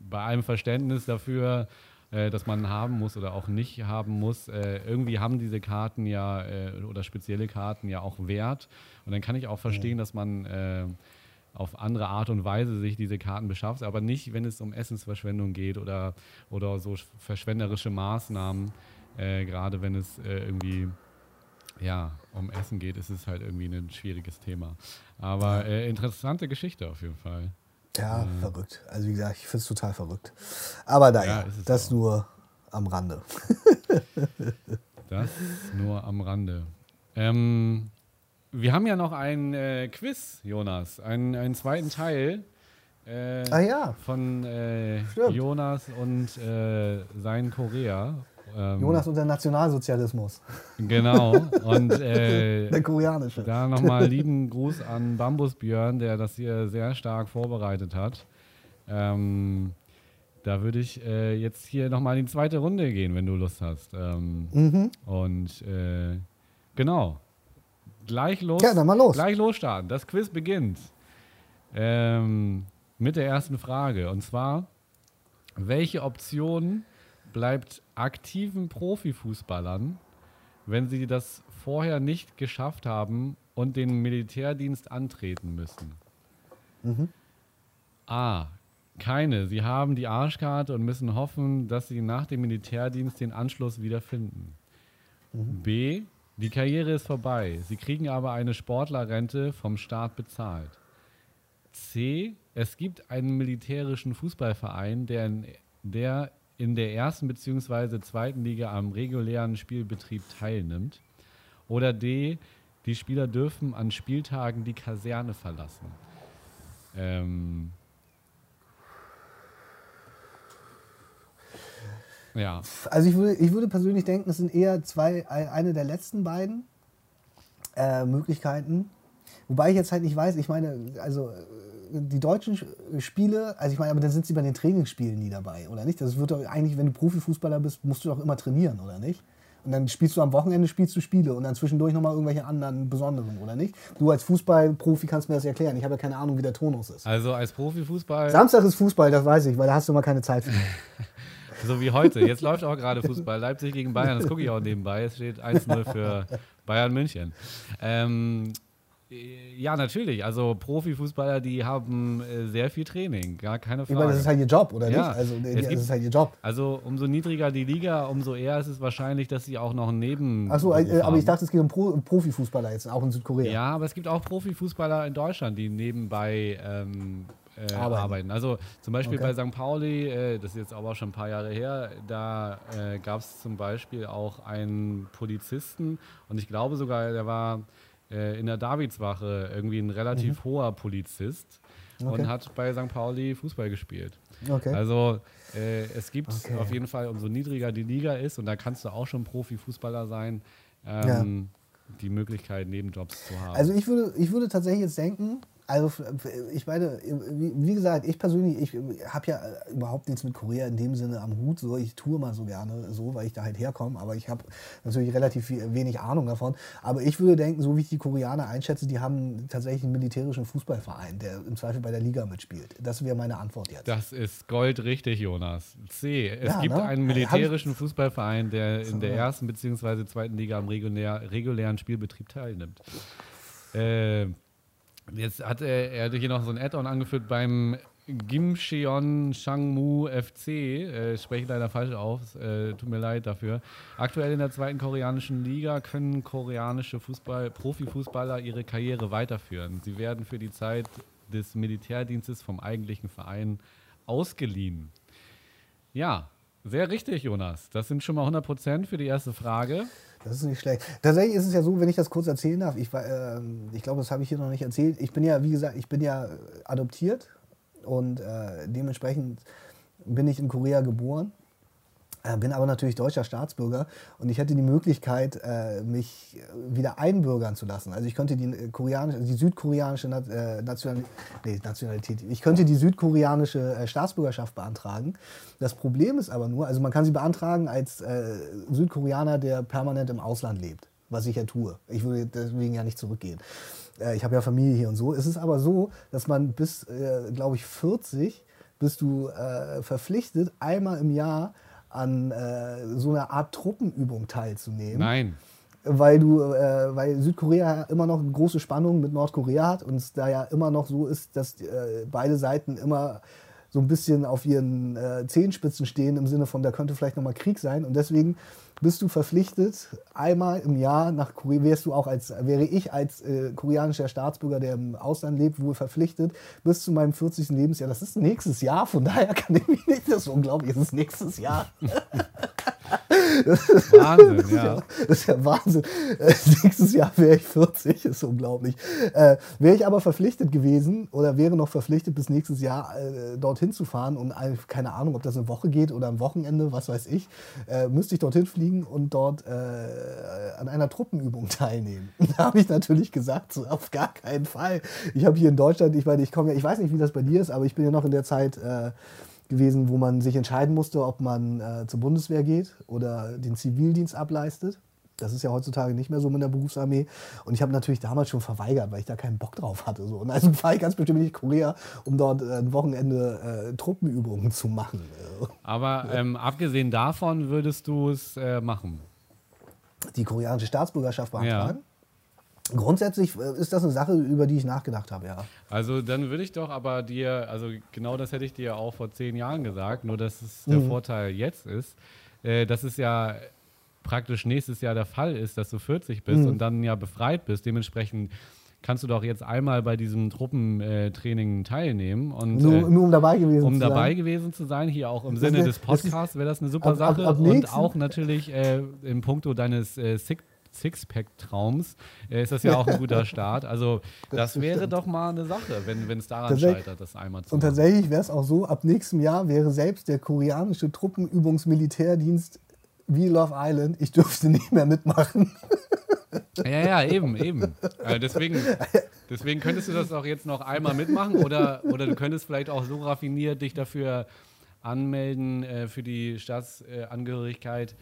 bei allem Verständnis dafür, äh, dass man haben muss oder auch nicht haben muss, äh, irgendwie haben diese Karten ja äh, oder spezielle Karten ja auch Wert. Und dann kann ich auch verstehen, dass man äh, auf andere Art und Weise sich diese Karten beschafft, aber nicht, wenn es um Essensverschwendung geht oder, oder so verschwenderische Maßnahmen, äh, gerade wenn es irgendwie ja, um Essen geht, ist es halt irgendwie ein schwieriges Thema. Aber äh, interessante Geschichte auf jeden Fall. Ja, verrückt. Also wie gesagt, ich finde es total verrückt. Aber naja, Ja, das auch. nur am Rande. Das nur am Rande. Ähm, wir haben ja noch ein äh, Quiz, Jonas, einen, einen zweiten Teil äh, Ah ja, von äh. Jonas und äh, sein Korea. Ähm, Jonas und der Nationalsozialismus. Genau. Und äh, Der koreanische. Da nochmal lieben Gruß an Bambus Björn, der das hier sehr stark vorbereitet hat. Ähm, da würde ich äh, jetzt hier nochmal in die zweite Runde gehen, wenn du Lust hast. Ähm, Mhm. und äh, genau. Gleich los. Ja, dann mal los. Gleich losstarten. Das Quiz beginnt. Ähm, mit der ersten Frage. Und zwar, welche Option bleibt aktiven Profifußballern, wenn sie das vorher nicht geschafft haben und den Militärdienst antreten müssen? A. Keine. Sie haben die Arschkarte und müssen hoffen, dass sie nach dem Militärdienst den Anschluss wiederfinden. B. Die Karriere ist vorbei. Sie kriegen aber eine Sportlerrente vom Staat bezahlt. C. Es gibt einen militärischen Fußballverein, der in, der in der ersten bzw. zweiten Liga am regulären Spielbetrieb teilnimmt. Oder D, die Spieler dürfen an Spieltagen die Kaserne verlassen. Ähm, ja. Also ich würde, ich würde persönlich denken, es sind eher zwei, eine der letzten beiden äh, Möglichkeiten. Wobei ich jetzt halt nicht weiß, ich meine, also die deutschen Spiele, also ich meine, aber dann sind sie bei den Trainingsspielen nie dabei, oder nicht? Das wird doch eigentlich, wenn du Profifußballer bist, musst du doch immer trainieren, oder nicht? Und dann spielst du am Wochenende spielst du Spiele und dann zwischendurch nochmal irgendwelche anderen besonderen, oder nicht? Du als Fußballprofi kannst mir das erklären. Ich habe ja keine Ahnung, wie der Tonus ist. Also als Profifußball. Samstag ist Fußball, das weiß ich, weil da hast du immer keine Zeit für. so wie heute. Jetzt läuft auch gerade Fußball. Leipzig gegen Bayern, das gucke ich auch nebenbei. Es steht 1-0 für Bayern München. Ähm, äh, ja, natürlich. Also Profifußballer, die haben äh, sehr viel Training, gar keine Frage. Ich meine, das ist halt ihr Job, oder ja. nicht? Also es das ist halt ihr Job. Also umso niedriger die Liga, umso eher ist es wahrscheinlich, dass sie auch noch einen Neben. Achso, äh, aber ich dachte, es geht um Pro Profifußballer jetzt, auch in Südkorea. Ja, aber es gibt auch Profifußballer in Deutschland, die nebenbei ähm, äh, arbeiten. arbeiten. Also zum Beispiel okay. bei St. Pauli, äh, das ist jetzt aber auch schon ein paar Jahre her, da äh, gab es zum Beispiel auch einen Polizisten und ich glaube sogar, der war äh, in der Davidswache irgendwie ein relativ mhm. hoher Polizist okay. und hat bei St. Pauli Fußball gespielt. Okay. Also äh, es gibt okay. auf jeden Fall, umso niedriger die Liga ist, und da kannst du auch schon Profifußballer sein, ähm, ja. die Möglichkeit, Nebenjobs zu haben. Also ich würde, ich würde tatsächlich jetzt denken, also ich meine, wie gesagt, ich persönlich, ich habe ja überhaupt nichts mit Korea in dem Sinne am Hut. So, ich tue mal so gerne so, weil ich da halt herkomme. Aber ich habe natürlich relativ wenig Ahnung davon. Aber ich würde denken, so wie ich die Koreaner einschätze, die haben tatsächlich einen militärischen Fußballverein, der im Zweifel bei der Liga mitspielt. Das wäre meine Antwort jetzt. Das ist goldrichtig, Jonas. C. Es ja, gibt ne? einen militärischen Fußballverein, der in der ersten bzw. zweiten Liga am regulär, regulären Spielbetrieb teilnimmt. Äh, Jetzt hat er, er hatte hier noch so ein Add-on angeführt beim Gimcheon Changmu FC. Äh, spreche leider falsch auf, äh, tut mir leid dafür. Aktuell in der zweiten koreanischen Liga können koreanische Fußball, Profifußballer ihre Karriere weiterführen. Sie werden für die Zeit des Militärdienstes vom eigentlichen Verein ausgeliehen. Ja, sehr richtig, Jonas. Das sind schon mal 100 Prozent für die erste Frage. Das ist nicht schlecht. Tatsächlich ist es ja so, wenn ich das kurz erzählen darf, ich, äh, ich glaube, das habe ich hier noch nicht erzählt. Ich bin ja, wie gesagt, ich bin ja adoptiert und äh, dementsprechend bin ich in Korea geboren äh, bin aber natürlich deutscher Staatsbürger und ich hätte die Möglichkeit, äh, mich wieder einbürgern zu lassen. Also ich könnte die, äh, koreanische, die südkoreanische Nationalität, ich könnte die südkoreanische Staatsbürgerschaft beantragen. Das Problem ist aber nur, also man kann sie beantragen als Südkoreaner, der permanent im Ausland lebt, was ich ja tue. Ich würde deswegen ja nicht zurückgehen. Ich habe ja Familie hier und so. Es ist aber so, dass man bis, glaube ich, 40 bist du verpflichtet, einmal im Jahr an äh, so einer Art Truppenübung teilzunehmen. Nein. Weil du, äh, weil Südkorea immer noch große Spannung mit Nordkorea hat und es da ja immer noch so ist, dass äh, beide Seiten immer so ein bisschen auf ihren äh, Zehenspitzen stehen im Sinne von, da könnte vielleicht nochmal Krieg sein. Und deswegen bist du verpflichtet, einmal im Jahr nach Korea, wärst du auch als, wäre ich als äh, koreanischer Staatsbürger, der im Ausland lebt, wohl verpflichtet, bis zu meinem 40. Lebensjahr. Das ist nächstes Jahr, von daher kann ich mich nicht, das ist unglaublich, es ist nächstes Jahr. Das ist, Wahnsinn, das ja. Das ist ja Wahnsinn. Äh, nächstes Jahr wäre ich 40, ist unglaublich. Äh, wäre ich aber verpflichtet gewesen oder wäre noch verpflichtet, bis nächstes Jahr äh, dorthin zu fahren und äh, keine Ahnung, ob das eine Woche geht oder am Wochenende, was weiß ich, äh, müsste ich dorthin fliegen und dort äh, an einer Truppenübung teilnehmen. Da habe ich natürlich gesagt, so, auf gar keinen Fall. Ich habe hier in Deutschland, ich meine, ich komme ja, ich weiß nicht, wie das bei dir ist, aber ich bin ja noch in der Zeit gewesen, wo man sich entscheiden musste, ob man äh, zur Bundeswehr geht oder den Zivildienst ableistet. Das ist ja heutzutage nicht mehr so mit der Berufsarmee. Und ich habe natürlich damals schon verweigert, weil ich da keinen Bock drauf hatte. So. Und also fahre ich ganz bestimmt nicht Korea, um dort äh, ein Wochenende äh, Truppenübungen zu machen. Aber ähm, abgesehen davon würdest du es äh, machen? Die koreanische Staatsbürgerschaft beantragen? Ja. Grundsätzlich äh, ist das eine Sache, über die ich nachgedacht habe, ja. Also dann würde ich doch aber dir, also genau das hätte ich dir auch vor zehn Jahren gesagt, nur dass es der mhm. Vorteil jetzt ist, äh, dass es ja praktisch nächstes Jahr der Fall ist, dass du 40 bist mhm. und dann ja befreit bist. Dementsprechend kannst du doch jetzt einmal bei diesem Truppentraining teilnehmen. Und, nur, äh, nur um dabei gewesen um zu sein. dabei gewesen zu sein, hier auch im Das Sinne ist- des Podcasts wäre das eine super ab- ab- Sache. ab und nächsten- auch natürlich äh, im Puncto deines äh, Six Sixpack-Traums äh, ist das ja auch ein guter Start. Also das, wäre stimmt. doch mal eine Sache, wenn es daran scheitert, das einmal zu Und machen. tatsächlich wäre es auch so, ab nächstem Jahr wäre selbst der koreanische Truppenübungsmilitärdienst wie Love Island, ich dürfte nicht mehr mitmachen. Ja, ja, eben, eben. Äh, deswegen, deswegen könntest du das auch jetzt noch einmal mitmachen oder, oder du könntest vielleicht auch so raffiniert dich dafür anmelden äh, für die Staatsangehörigkeit,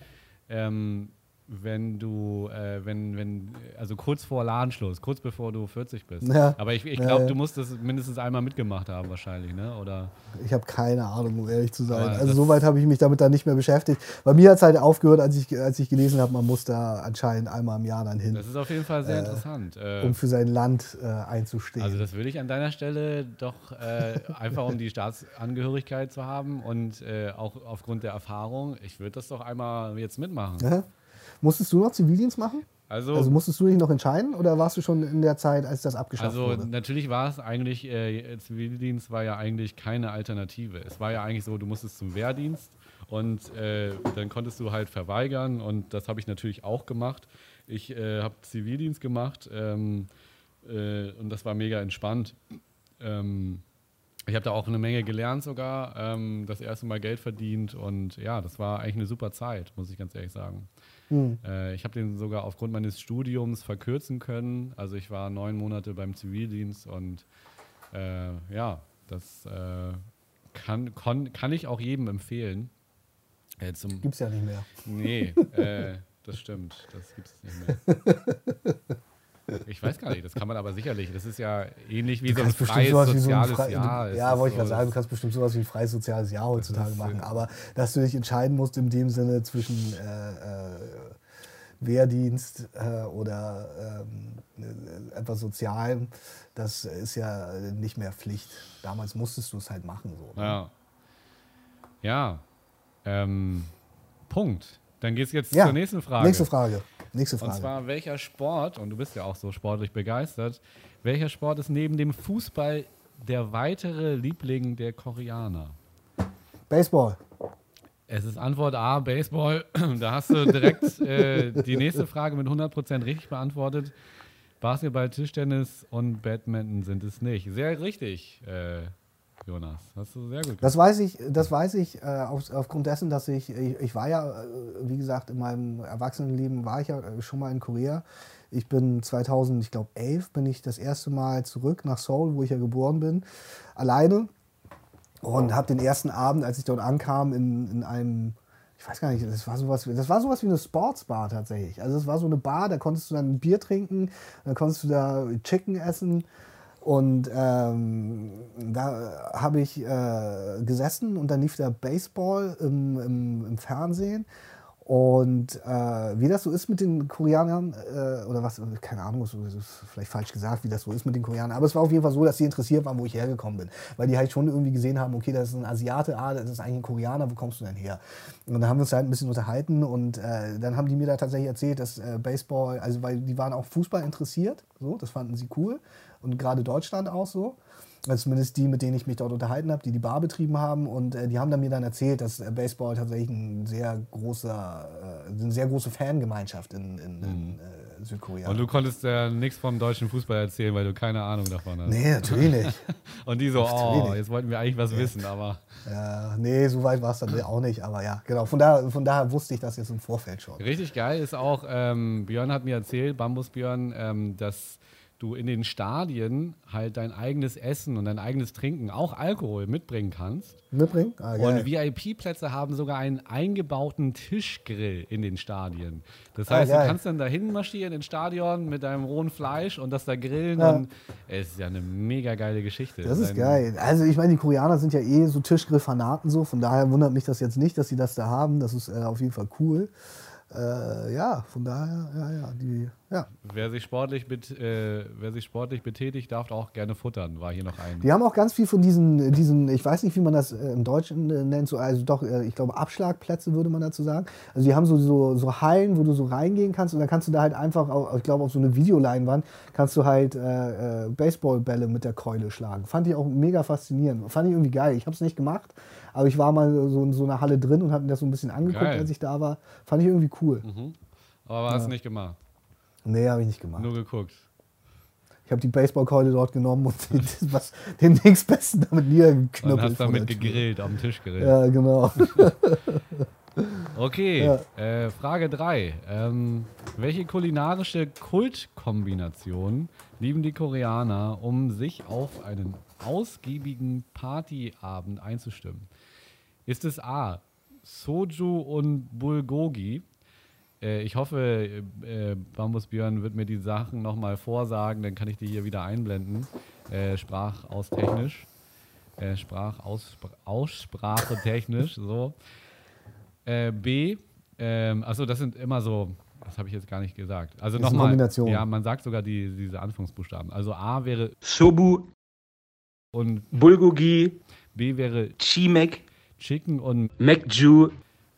ähm, wenn du, äh, wenn, wenn, also kurz vor Ladenschluss, kurz bevor du 40 bist. Ja. Aber ich, ich Ja, glaube, ja. du musst das mindestens einmal mitgemacht haben wahrscheinlich, ne? Oder? Ich habe keine Ahnung, um ehrlich zu sein. Also soweit habe ich mich damit dann nicht mehr beschäftigt. Bei mir hat es halt aufgehört, als ich, als ich gelesen habe, man muss da anscheinend einmal im Jahr dann hin, Das ist auf jeden Fall sehr interessant. Äh, um für sein Land äh, einzustehen. Also das würde ich an deiner Stelle doch äh, einfach um die Staatsangehörigkeit zu haben und äh, auch aufgrund der Erfahrung, ich würde das doch einmal jetzt mitmachen. Musstest du noch Zivildienst machen? Also, Also musstest du dich noch entscheiden oder warst du schon in der Zeit, als das abgeschafft also wurde? natürlich war es eigentlich, äh, Zivildienst war ja eigentlich keine Alternative. Es war ja eigentlich so, du musstest zum Wehrdienst und äh, dann konntest du halt verweigern und das habe ich natürlich auch gemacht. Ich äh, habe Zivildienst gemacht ähm, äh, und das war mega entspannt. Ähm, ich habe da auch eine Menge gelernt sogar, ähm, das erste Mal Geld verdient und ja, das war eigentlich eine super Zeit, muss ich ganz ehrlich sagen. Hm. Äh, ich habe den sogar aufgrund meines Studiums verkürzen können. Also ich war neun Monate beim Zivildienst und äh, ja, das äh, kann, kon, kann ich auch jedem empfehlen. Äh, zum, Gibt's ja nicht mehr. nee, äh, das stimmt, das gibt es nicht mehr. Ich weiß gar nicht, das kann man aber sicherlich. Das ist ja ähnlich wie so ein freies sowas wie so ein soziales frei- Jahr. Es Ja, wollte ich gerade sagen, du kannst bestimmt sowas wie ein freies soziales Jahr heutzutage ist, machen. äh, Aber dass du dich entscheiden musst in dem Sinne zwischen äh, äh, Wehrdienst äh, oder ähm, äh, etwas Sozialem, das ist ja nicht mehr Pflicht. Damals musstest du es halt machen. So, ne? Ja. Ja. Ähm, Punkt. Dann geht's jetzt Ja, zur nächsten Frage. Nächste Frage. Nächste Und Frage. zwar, welcher Sport, und du bist ja auch so sportlich begeistert, welcher Sport ist neben dem Fußball der weitere Liebling der Koreaner? Baseball. Es ist Antwort A, Baseball. Da hast du direkt äh, die nächste Frage mit 100% richtig beantwortet. Basketball, Tischtennis und Badminton sind es nicht. Sehr richtig, äh, Jonas. Hast du sehr gut gemacht. Das weiß ich, das weiß ich äh, auf, aufgrund dessen, dass ich, ich, ich war ja, äh, wie gesagt, in meinem Erwachsenenleben war ich ja äh, schon mal in Korea. Ich bin 2000, ich glaube 11, bin ich das erste Mal zurück nach Seoul, wo ich ja geboren bin, alleine und habe den ersten Abend, als ich dort ankam, in, in einem ich weiß gar nicht, das war sowas, das war sowas wie eine Sportsbar tatsächlich. Also es war so eine Bar, da konntest du dann ein Bier trinken, dann konntest du da Chicken essen und ähm, da habe ich äh, gesessen und dann lief der Baseball im, im, im Fernsehen. Und äh, wie das so ist mit den Koreanern, äh, oder was, keine Ahnung, das ist vielleicht falsch gesagt, wie das so ist mit den Koreanern, aber es war auf jeden Fall so, dass sie interessiert waren, wo ich hergekommen bin. Weil die halt schon irgendwie gesehen haben, okay, das ist ein Asiate, ah, das ist eigentlich ein Koreaner, wo kommst du denn her? Und dann haben wir uns halt ein bisschen unterhalten und äh, dann haben die mir da tatsächlich erzählt, dass äh, Baseball, also weil die waren auch Fußball interessiert, so, das fanden sie cool und gerade Deutschland auch so. Also zumindest die, mit denen ich mich dort unterhalten habe, die die Bar betrieben haben. Und äh, die haben dann mir dann erzählt, dass äh, Baseball tatsächlich ein sehr großer, äh, eine sehr große Fangemeinschaft in, in, in äh, Südkorea Und du konntest ja nichts vom deutschen Fußball erzählen, weil du keine Ahnung davon hast. Nee, natürlich nicht. Und die so, oh, jetzt wollten wir eigentlich was wissen, aber äh, nee, so weit war es dann auch nicht. Aber ja, genau. Von, da, von daher wusste ich das jetzt im Vorfeld schon. richtig geil ist auch, ähm, Björn hat mir erzählt, Bambus Björn, ähm, dass du in den Stadien halt dein eigenes Essen und dein eigenes Trinken, auch Alkohol mitbringen kannst. Mitbringen? Ah, Und geil. VIP-Plätze haben sogar einen eingebauten Tischgrill in den Stadien. Das Ah, heißt, geil. du kannst dann dahin marschieren ins Stadion mit deinem rohen Fleisch und das da grillen. Ja. Und es ist ja eine mega geile Geschichte. Das ist geil. Also ich meine, die Koreaner sind ja eh so Tischgrill-Fanaten so, von daher wundert mich das jetzt nicht, dass sie das da haben. Das ist äh, auf jeden Fall cool. Äh, ja, von daher, ja, ja, die, ja. wer, sich sportlich bet, äh, wer sich sportlich betätigt, darf auch gerne futtern, war hier noch ein. Die haben auch ganz viel von diesen, diesen ich weiß nicht, wie man das äh, im Deutschen äh, nennt, so, also doch, äh, ich glaube, Abschlagplätze würde man dazu sagen. Also die haben so, so, so Hallen, wo du so reingehen kannst und dann kannst du da halt einfach, auf, ich glaube, auf so eine Videoleinwand kannst du halt äh, Baseballbälle mit der Keule schlagen. Fand ich auch mega faszinierend. Fand ich irgendwie geil. Ich habe es nicht gemacht, aber ich war mal so in so einer Halle drin und habe mir das so ein bisschen angeguckt, Geil. als ich da war. Fand ich irgendwie cool. Mhm. Aber hast du nicht gemacht. Nee, habe ich nicht gemacht. Nur geguckt. Ich habe die Baseballkeule dort genommen und den, was, den nächstbesten damit Und niedergeknüppelt. hast vor damit gegrillt, am Tisch gegrillt. Ja, genau. Okay, Ja. äh, Frage 3. Ähm, welche kulinarische Kultkombination lieben die Koreaner, um sich auf einen ausgiebigen Partyabend einzustimmen? Ist es A. Soju und Bulgogi? Äh, ich hoffe, äh, äh, Bambus Björn wird mir die Sachen nochmal vorsagen, dann kann ich die hier wieder einblenden. Äh, Sprachaustechnisch. Äh, Sprachaussprache technisch, so. Äh, B, ähm, achso, das sind immer so, das habe ich jetzt gar nicht gesagt. Also nochmal, ja, man sagt sogar die, diese Anfangsbuchstaben. Also A wäre Sobu, und Bulgogi, B wäre Chimek, Chicken und Mekju,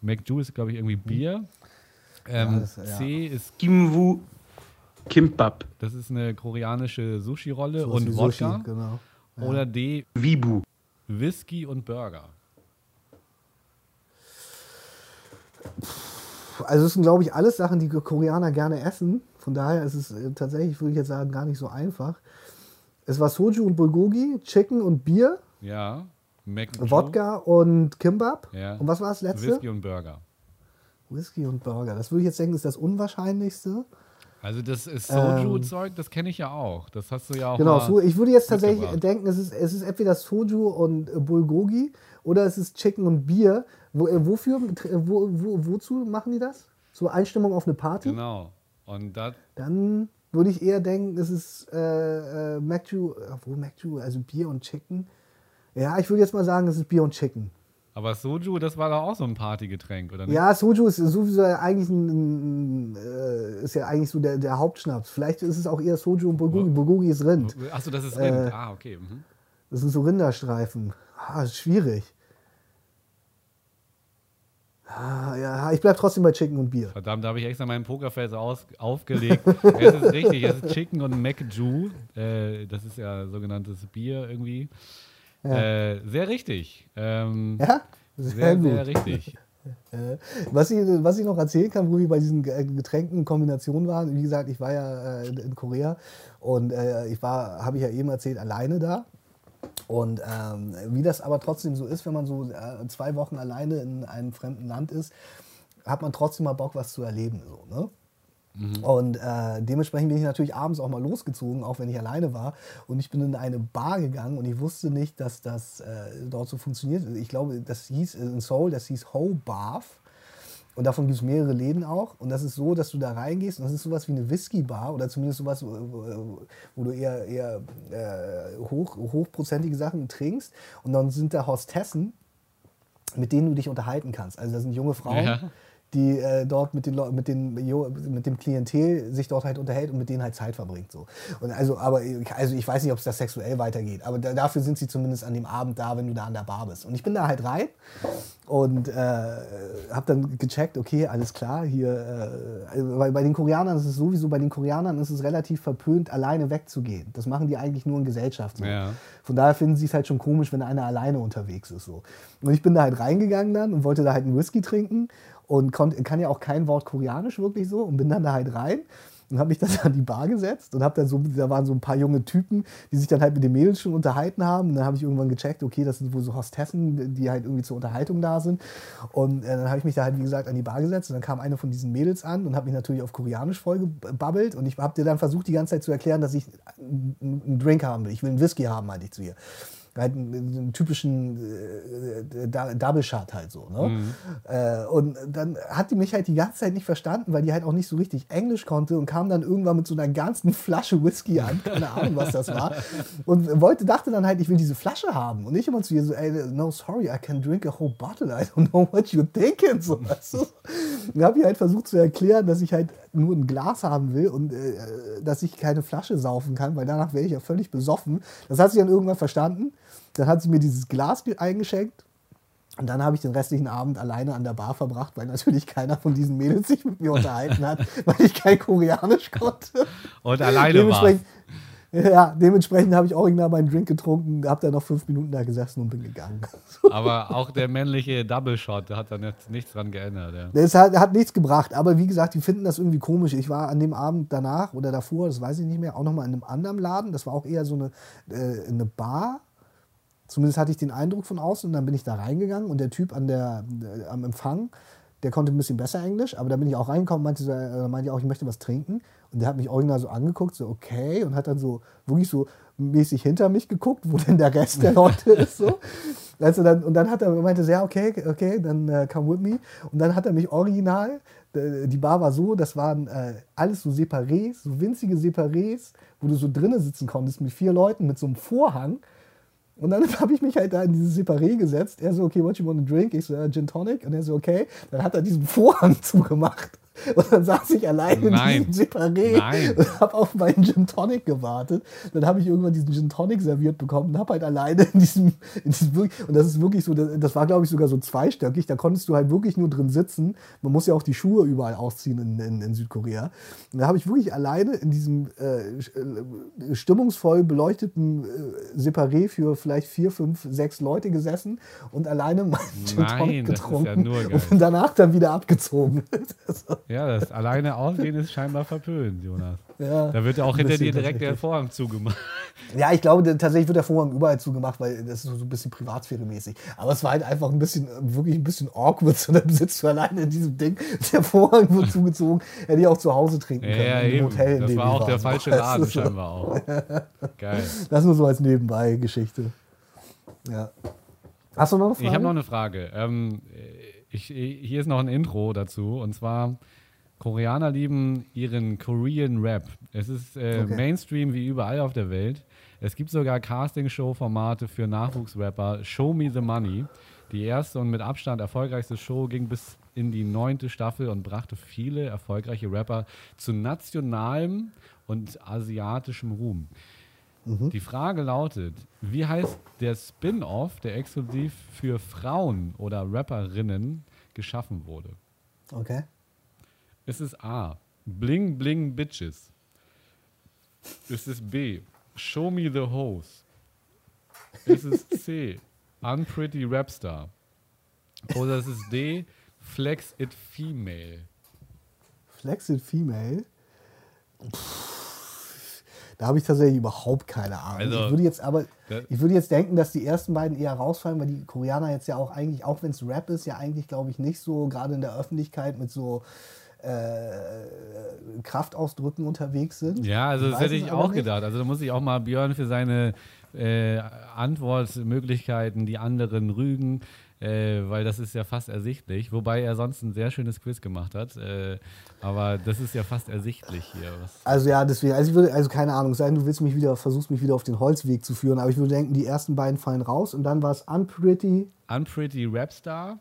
McJu ist, glaube ich, irgendwie Bier. Ähm, das- ja. C ist, Kimwu, Kimbap, das ist eine koreanische Sushi-Rolle wie und Sushi, Wodka. genau. Oder D, Wibu. Whisky und Burger. Also es sind, glaube ich, alles Sachen, die Koreaner gerne essen. Von daher ist es äh, tatsächlich, würde ich jetzt sagen, gar nicht so einfach. Es war Soju und Bulgogi, Chicken und Bier, Ja. Wodka und Kimbap. Ja. Und was war das letzte? Whisky und Burger. Whisky und Burger. Das würde ich jetzt denken, ist das Unwahrscheinlichste. Also das ist Soju-Zeug, das kenne ich ja auch. Das hast du ja auch Ähm. Genau, so, ich würde jetzt tatsächlich denken, es ist, es ist entweder Soju und äh, Bulgogi oder es ist Chicken und Bier. Wo, äh, wofür, wo, wo, wozu machen die das? Zur Einstimmung auf eine Party? Genau. Und das, Dann würde ich eher denken, es ist äh, äh, Macju, obwohl Macju, also Bier und Chicken. Ja, ich würde jetzt mal sagen, es ist Bier und Chicken. Aber Soju, das war doch auch so ein Partygetränk, oder nicht? Ja, Soju ist sowieso eigentlich ein, äh, ist ja eigentlich so der, der Hauptschnaps. Vielleicht ist es auch eher Soju und Bulgogi. Bulgogi ist Rind. Achso, das ist Äh, Rind. ah, okay. Mhm. Das sind so Rinderstreifen. Ah, schwierig. Ah, ja, ich bleib trotzdem bei Chicken und Bier. Verdammt, da habe ich extra meinen Pokerface aus, aufgelegt. es ist richtig, es ist Chicken und McJu. Äh, das ist ja sogenanntes Bier irgendwie. Äh, sehr richtig. Ähm, Ja, sehr, sehr, gut. sehr richtig. Äh, was, ich, was ich noch erzählen kann, wo wir bei diesen Ge- Getränken in Kombination waren, wie gesagt, ich war ja äh, in, in Korea und äh, ich war, habe ich ja eben erzählt, alleine da. Und ähm, wie das aber trotzdem so ist, wenn man so äh, zwei Wochen alleine in einem fremden Land ist, hat man trotzdem mal Bock, was zu erleben. So, ne? Und äh, dementsprechend bin ich natürlich abends auch mal losgezogen, auch wenn ich alleine war. Und ich bin in eine Bar gegangen und ich wusste nicht, dass das äh, dort so funktioniert. Ich glaube, das hieß äh, in Seoul, das hieß Ho Bath. Und davon gibt es mehrere Läden auch. Und das ist so, dass du da reingehst und das ist sowas wie eine Whisky-Bar oder zumindest sowas, wo, wo- wo du eher, eher äh, hoch, hochprozentige Sachen trinkst. Und dann sind da Hostessen, mit denen du dich unterhalten kannst. Also das sind junge Frauen, Ja. Die äh, dort mit, den, mit, den, mit dem Klientel sich dort halt unterhält und mit denen halt Zeit verbringt. So. Und also, aber ich- also ich weiß nicht, ob es da sexuell weitergeht, aber da, dafür sind sie zumindest an dem Abend da, wenn du da an der Bar bist. Und ich bin da halt rein und äh, habe dann gecheckt, okay, alles klar, hier, äh, also weil bei den Koreanern ist es sowieso, bei den Koreanern ist es relativ verpönt, alleine wegzugehen. Das machen die eigentlich nur in Gesellschaft. So. Ja. Von daher finden sie es halt schon komisch, wenn einer alleine unterwegs ist. So. Und ich bin da halt reingegangen dann und wollte da halt einen Whisky trinken und konnt, kann ja auch kein Wort Koreanisch wirklich so und bin dann da halt rein und habe mich dann an die Bar gesetzt und habe dann so, da waren so ein paar junge Typen, die sich dann halt mit den Mädels schon unterhalten haben. Und dann habe ich irgendwann gecheckt, okay, das sind wohl so Hostessen, die halt irgendwie zur Unterhaltung da sind. Und äh, dann habe ich mich da halt, wie gesagt, an die Bar gesetzt und dann kam eine von diesen Mädels an und hat mich natürlich auf Koreanisch vollgebabbelt und ich habe dir dann versucht, die ganze Zeit zu erklären, dass ich einen Drink haben will. Ich will einen Whisky haben, meinte ich zu ihr. Halt einen, typischen äh, äh, Double Shot halt so. Ne? Äh, und dann hat die mich halt die ganze Zeit nicht verstanden, weil die halt auch nicht so richtig Englisch konnte und kam dann irgendwann mit so einer ganzen Flasche Whisky an, keine Ahnung, was das war. Und wollte, dachte dann halt, ich will diese Flasche haben. Und ich immer zu ihr so, ey, no, sorry, I can drink a whole bottle, I don't know what you're thinking. So, weißt du? Und habe ihr halt versucht zu erklären, dass ich halt nur ein Glas haben will und äh, dass ich keine Flasche saufen kann, weil danach wäre ich ja völlig besoffen. Das hat sie dann irgendwann verstanden. Dann hat sie mir dieses Glas ge- eingeschenkt. Und dann habe ich den restlichen Abend alleine an der Bar verbracht, weil natürlich keiner von diesen Mädels sich mit mir unterhalten hat, weil ich kein Koreanisch konnte. Und alleine war. Ja, dementsprechend habe ich original meinen Drink getrunken, habe dann noch fünf Minuten da gesessen und bin gegangen. Aber auch der männliche Double Shot, der hat dann jetzt nichts dran geändert. Ja. Das hat, hat nichts gebracht, aber wie gesagt, die finden das irgendwie komisch. Ich war an dem Abend danach oder davor, das weiß ich nicht mehr, auch nochmal in einem anderen Laden. Das war auch eher so eine, äh, eine Bar. Zumindest hatte ich den Eindruck von außen und dann bin ich da reingegangen und der Typ an der, äh, am Empfang, der konnte ein bisschen besser Englisch, aber da bin ich auch reingekommen, meinte, äh, meinte auch, ich möchte was trinken. Und der hat mich original so angeguckt, so okay, und hat dann so wirklich so mäßig hinter mich geguckt, wo denn der Rest der Leute ist. So. Also dann, und dann hat er meinte, ja, okay, okay, dann äh, come with me. Und dann hat er mich original, die Bar war so, das waren äh, alles so Separés, so winzige Separés, wo du so drinnen sitzen konntest mit vier Leuten mit so einem Vorhang. Und dann habe ich mich halt da in dieses Separé gesetzt. Er so, okay, what you want to drink? Ich so, uh, Gin Tonic. Und er so, okay. Dann hat er diesen Vorhang zugemacht. Und dann saß ich allein Nein. in diesem Separé und habe auf meinen Gin Tonic gewartet. Dann habe ich irgendwann diesen Gin Tonic serviert bekommen und habe halt alleine in diesem, in diesem und das ist wirklich so, das war glaube ich sogar so zweistöckig, da konntest du halt wirklich nur drin sitzen. Man muss ja auch die Schuhe überall ausziehen in, in, in Südkorea. Und da habe ich wirklich alleine in diesem äh, stimmungsvoll beleuchteten äh, Separé für vielleicht vier, fünf, sechs Leute gesessen und alleine meinen Gin Tonic ja getrunken geil. und danach dann wieder abgezogen. Ja, das alleine ausgehen ist scheinbar verpönt, Jonas. ja. Da wird ja auch hinter dir direkt der. Vorhang zugemacht. Ja, ich glaube, tatsächlich wird der Vorhang überall zugemacht, weil das ist so ein bisschen Privatsphäre-mäßig. Aber es war halt einfach ein bisschen, wirklich ein bisschen awkward. So, dann sitzt du alleine in diesem Ding, der Vorhang wird zugezogen. Hätte ich auch zu Hause trinken können. ja, in dem eben. Hotel, in das dem war auch der falsche Laden so- scheinbar auch. Geil. Das nur so als Nebenbei-Geschichte. Ja. Hast du noch eine Frage? Ich habe noch eine Frage. Ähm, ich, hier ist noch ein Intro dazu. Und zwar, Koreaner lieben ihren Korean Rap. Es ist äh, Okay. Mainstream wie überall auf der Welt. Es gibt sogar Casting-Show-Formate für Nachwuchsrapper. Show Me the Money. Die erste und mit Abstand erfolgreichste Show ging bis in die neunte Staffel und brachte viele erfolgreiche Rapper zu nationalem und asiatischem Ruhm. Die Frage lautet, wie heißt der Spin-off, der exklusiv für Frauen oder Rapperinnen geschaffen wurde? Okay. Ist es A, Bling Bling Bitches? Ist es B, Show Me the Hose? Ist es C, Unpretty Rapstar? Oder ist es D, Flex It Female? Flexit Female. Pff, Da habe ich tatsächlich überhaupt keine Ahnung. Also, ich würde jetzt aber, ich würde jetzt denken, dass die ersten beiden eher rausfallen, weil die Koreaner jetzt ja auch eigentlich, auch wenn es Rap ist, ja eigentlich, glaube ich, nicht so, gerade in der Öffentlichkeit mit so äh, Kraftausdrücken unterwegs sind. Ja, also das hätte ich auch nicht. gedacht. Also da muss ich auch mal Björn für seine äh, Antwortmöglichkeiten, die anderen rügen, äh, weil das ist ja fast ersichtlich. Wobei er sonst ein sehr schönes Quiz gemacht hat. Äh, aber das ist ja fast ersichtlich hier. Also ja, deswegen, also ich würde, also keine Ahnung, sein, du willst mich wieder, versuchst mich wieder auf den Holzweg zu führen, aber ich würde denken, die ersten beiden fallen raus und dann war es Unpretty, Unpretty Rapstar,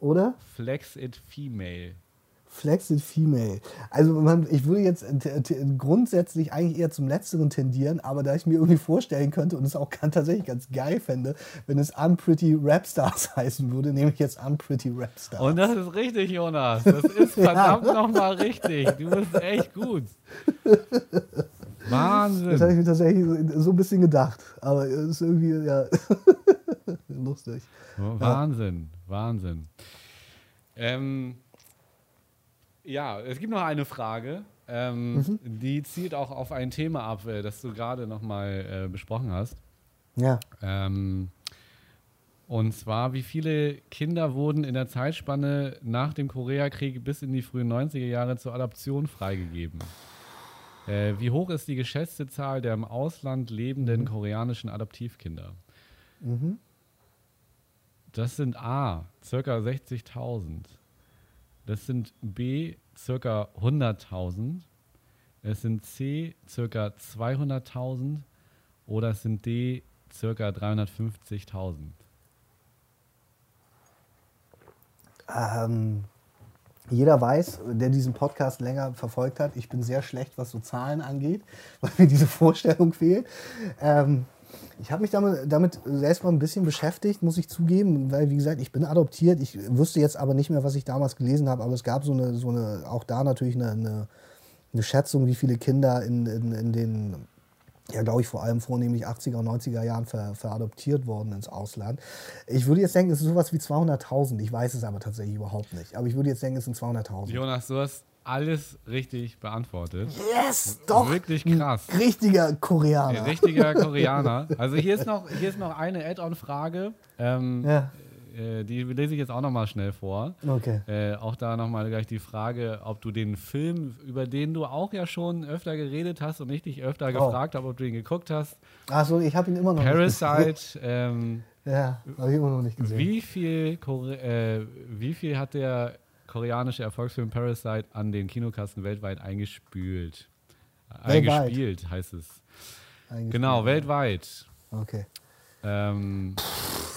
oder? Flex It Female. Flexed Female. Also man, ich würde jetzt grundsätzlich eigentlich eher zum Letzteren tendieren, aber da ich mir irgendwie vorstellen könnte und es auch ganz, tatsächlich ganz geil fände, wenn es Unpretty Rapstars heißen würde, nehme ich jetzt Unpretty Rapstars. Und das ist richtig, Jonas. Das ist verdammt nochmal richtig. Du bist echt gut. das habe ich Wahnsinn. mir tatsächlich so- so ein bisschen gedacht, aber es ist irgendwie, ja, lustig. Wahnsinn, Wahnsinn. Ähm, ja, es gibt noch eine Frage, ähm, Mhm. die zielt auch auf ein Thema ab, äh, das du gerade nochmal äh, besprochen hast. Ja, Ähm, und zwar, wie viele Kinder wurden in der Zeitspanne nach dem Koreakrieg bis in die frühen 90er Jahre zur Adoption freigegeben? Äh, wie hoch ist die geschätzte Zahl der im Ausland lebenden koreanischen Adoptivkinder? Das sind A, circa 60.000. Das sind B, circa 100.000. Es sind C, circa 200.000. Oder es sind D, circa 350.000. ähm, jeder weiß, der diesen Podcast länger verfolgt hat, ich bin sehr schlecht, was so Zahlen angeht, weil mir diese Vorstellung fehlt. Ähm, ich habe mich damit, damit selbst mal ein bisschen beschäftigt, muss ich zugeben, weil, wie gesagt, ich bin adoptiert. Ich wüsste jetzt aber nicht mehr, was ich damals gelesen habe, aber es gab so eine, so eine auch da natürlich eine, eine, eine Schätzung, wie viele Kinder in, in, in den, ja, glaube ich, vor allem vornehmlich 80er und 90er Jahren ver, veradoptiert worden ins Ausland. Ich würde jetzt denken, es ist sowas wie 200.000. Ich weiß es aber tatsächlich überhaupt nicht. Aber ich würde jetzt denken, es sind 200.000. Jonas, du hast alles richtig beantwortet. Yes, doch. Wirklich krass. Richtiger Koreaner. Ein richtiger Koreaner. Also hier ist noch, hier ist noch eine Add-on-Frage. Ähm, Ja, äh, die lese ich jetzt auch nochmal schnell vor. okay. Äh, auch da nochmal gleich die Frage, ob du den Film, über den du auch ja schon öfter geredet hast und ich dich öfter Oh. gefragt habe, ob du ihn geguckt hast. Achso, ich habe ihn immer noch nicht Parasite, ähm, gesehen. Ja, habe ich immer noch nicht gesehen. wie, viel Kore äh, wie viel hat der koreanische Erfolgsfilm Parasite an den Kinokassen weltweit eingespült? Weltweit? Eingespielt heißt es. Eigentlich Genau, weltweit. Okay. Ähm,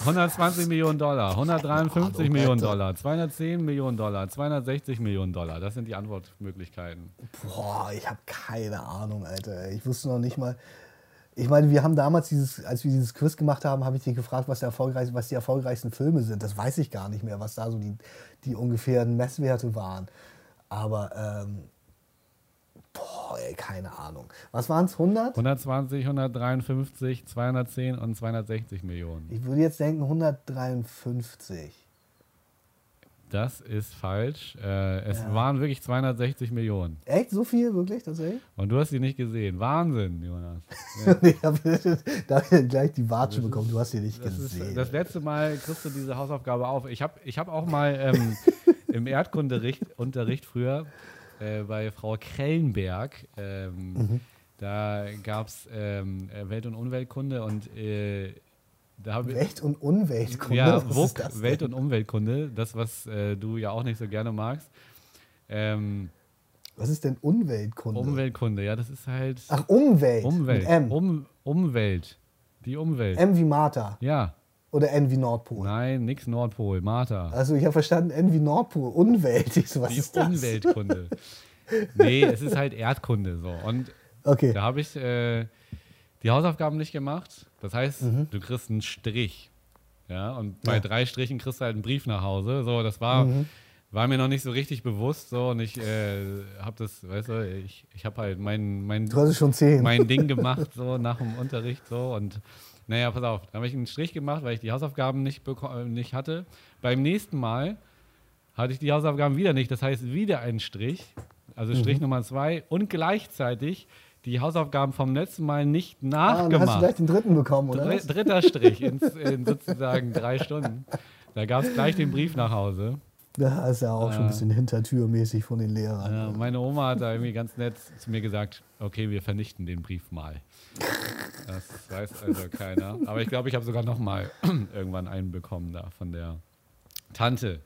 120 Millionen Dollar, 153 Ahnung, Millionen Alter. Dollar, 210 Millionen Dollar, 260 Millionen Dollar. Das sind die Antwortmöglichkeiten. Boah, ich habe keine Ahnung, Alter. Ich wusste noch nicht mal. Ich meine, wir haben damals dieses, als wir dieses Quiz gemacht haben, habe ich dich gefragt, was, erfolgreich, was die erfolgreichsten Filme sind. Das weiß ich gar nicht mehr, was da so die, die ungefähren Messwerte waren. Aber, ähm, boah, ey, keine Ahnung. Was waren es? 100? 120, 153, 210 und 260 Millionen. Ich würde jetzt denken 153. Das ist falsch. Äh, es Ja. waren wirklich 260 Millionen. Echt? So viel? Wirklich? Tatsächlich? Und du hast sie nicht gesehen. Wahnsinn, Jonas. ich habe da hab ich gleich die Watsche bekommen. Du hast sie nicht Das, gesehen. ist, das letzte Mal kriegst du diese Hausaufgabe auf. Ich habe ich hab auch mal ähm, im Erdkundeunterricht Unterricht früher äh, bei Frau Krellenberg, ähm, Mhm. da gab es ähm, äh, Welt- und Umweltkunde und äh. Welt- und Umweltkunde. Ja, WUK? Welt- und Umweltkunde, das, was äh, du ja auch nicht so gerne magst. Ähm, Was ist denn Umweltkunde? Umweltkunde, ja, das ist halt Ach, Umwelt. Umwelt. Mit M. Um, Umwelt. Die Umwelt. M wie Martha. ja, Oder N wie Nordpol. nein, nix Nordpol, Martha. Also ich habe verstanden, N wie Nordpol. Umwelt. Ich so, was Die ist das? Umweltkunde. nee, es ist halt Erdkunde so. Und Okay. da habe ich äh, die Hausaufgaben nicht gemacht. Das heißt, du kriegst einen Strich. Ja, und bei Mhm. Ja. drei Strichen kriegst du halt einen Brief nach Hause. So, das war, Mhm. war mir noch nicht so richtig bewusst. So, und ich äh, habe das, weißt du, ich, ich habe halt mein, mein, Du schon zehn. mein Ding gemacht, so nach dem Unterricht. So, und naja, pass auf, da habe ich einen Strich gemacht, weil ich die Hausaufgaben nicht, äh, nicht hatte. Beim nächsten Mal hatte ich die Hausaufgaben wieder nicht. Das heißt, wieder ein Strich, also Mhm. Strich Nummer zwei und gleichzeitig die Hausaufgaben vom letzten Mal nicht ah, und dann hast du nachgemacht. gleich den dritten bekommen, oder? Dr dritter Strich in, in sozusagen drei Stunden. Da gab es gleich den Brief nach Hause. Da ist ja auch schon ein bisschen hintertürmäßig von den Lehrern. Ja, meine Oma hat da irgendwie ganz nett zu mir gesagt, okay, wir vernichten den Brief mal. Das weiß also keiner. Aber ich glaube, ich habe sogar noch mal irgendwann einen bekommen da von der Tante.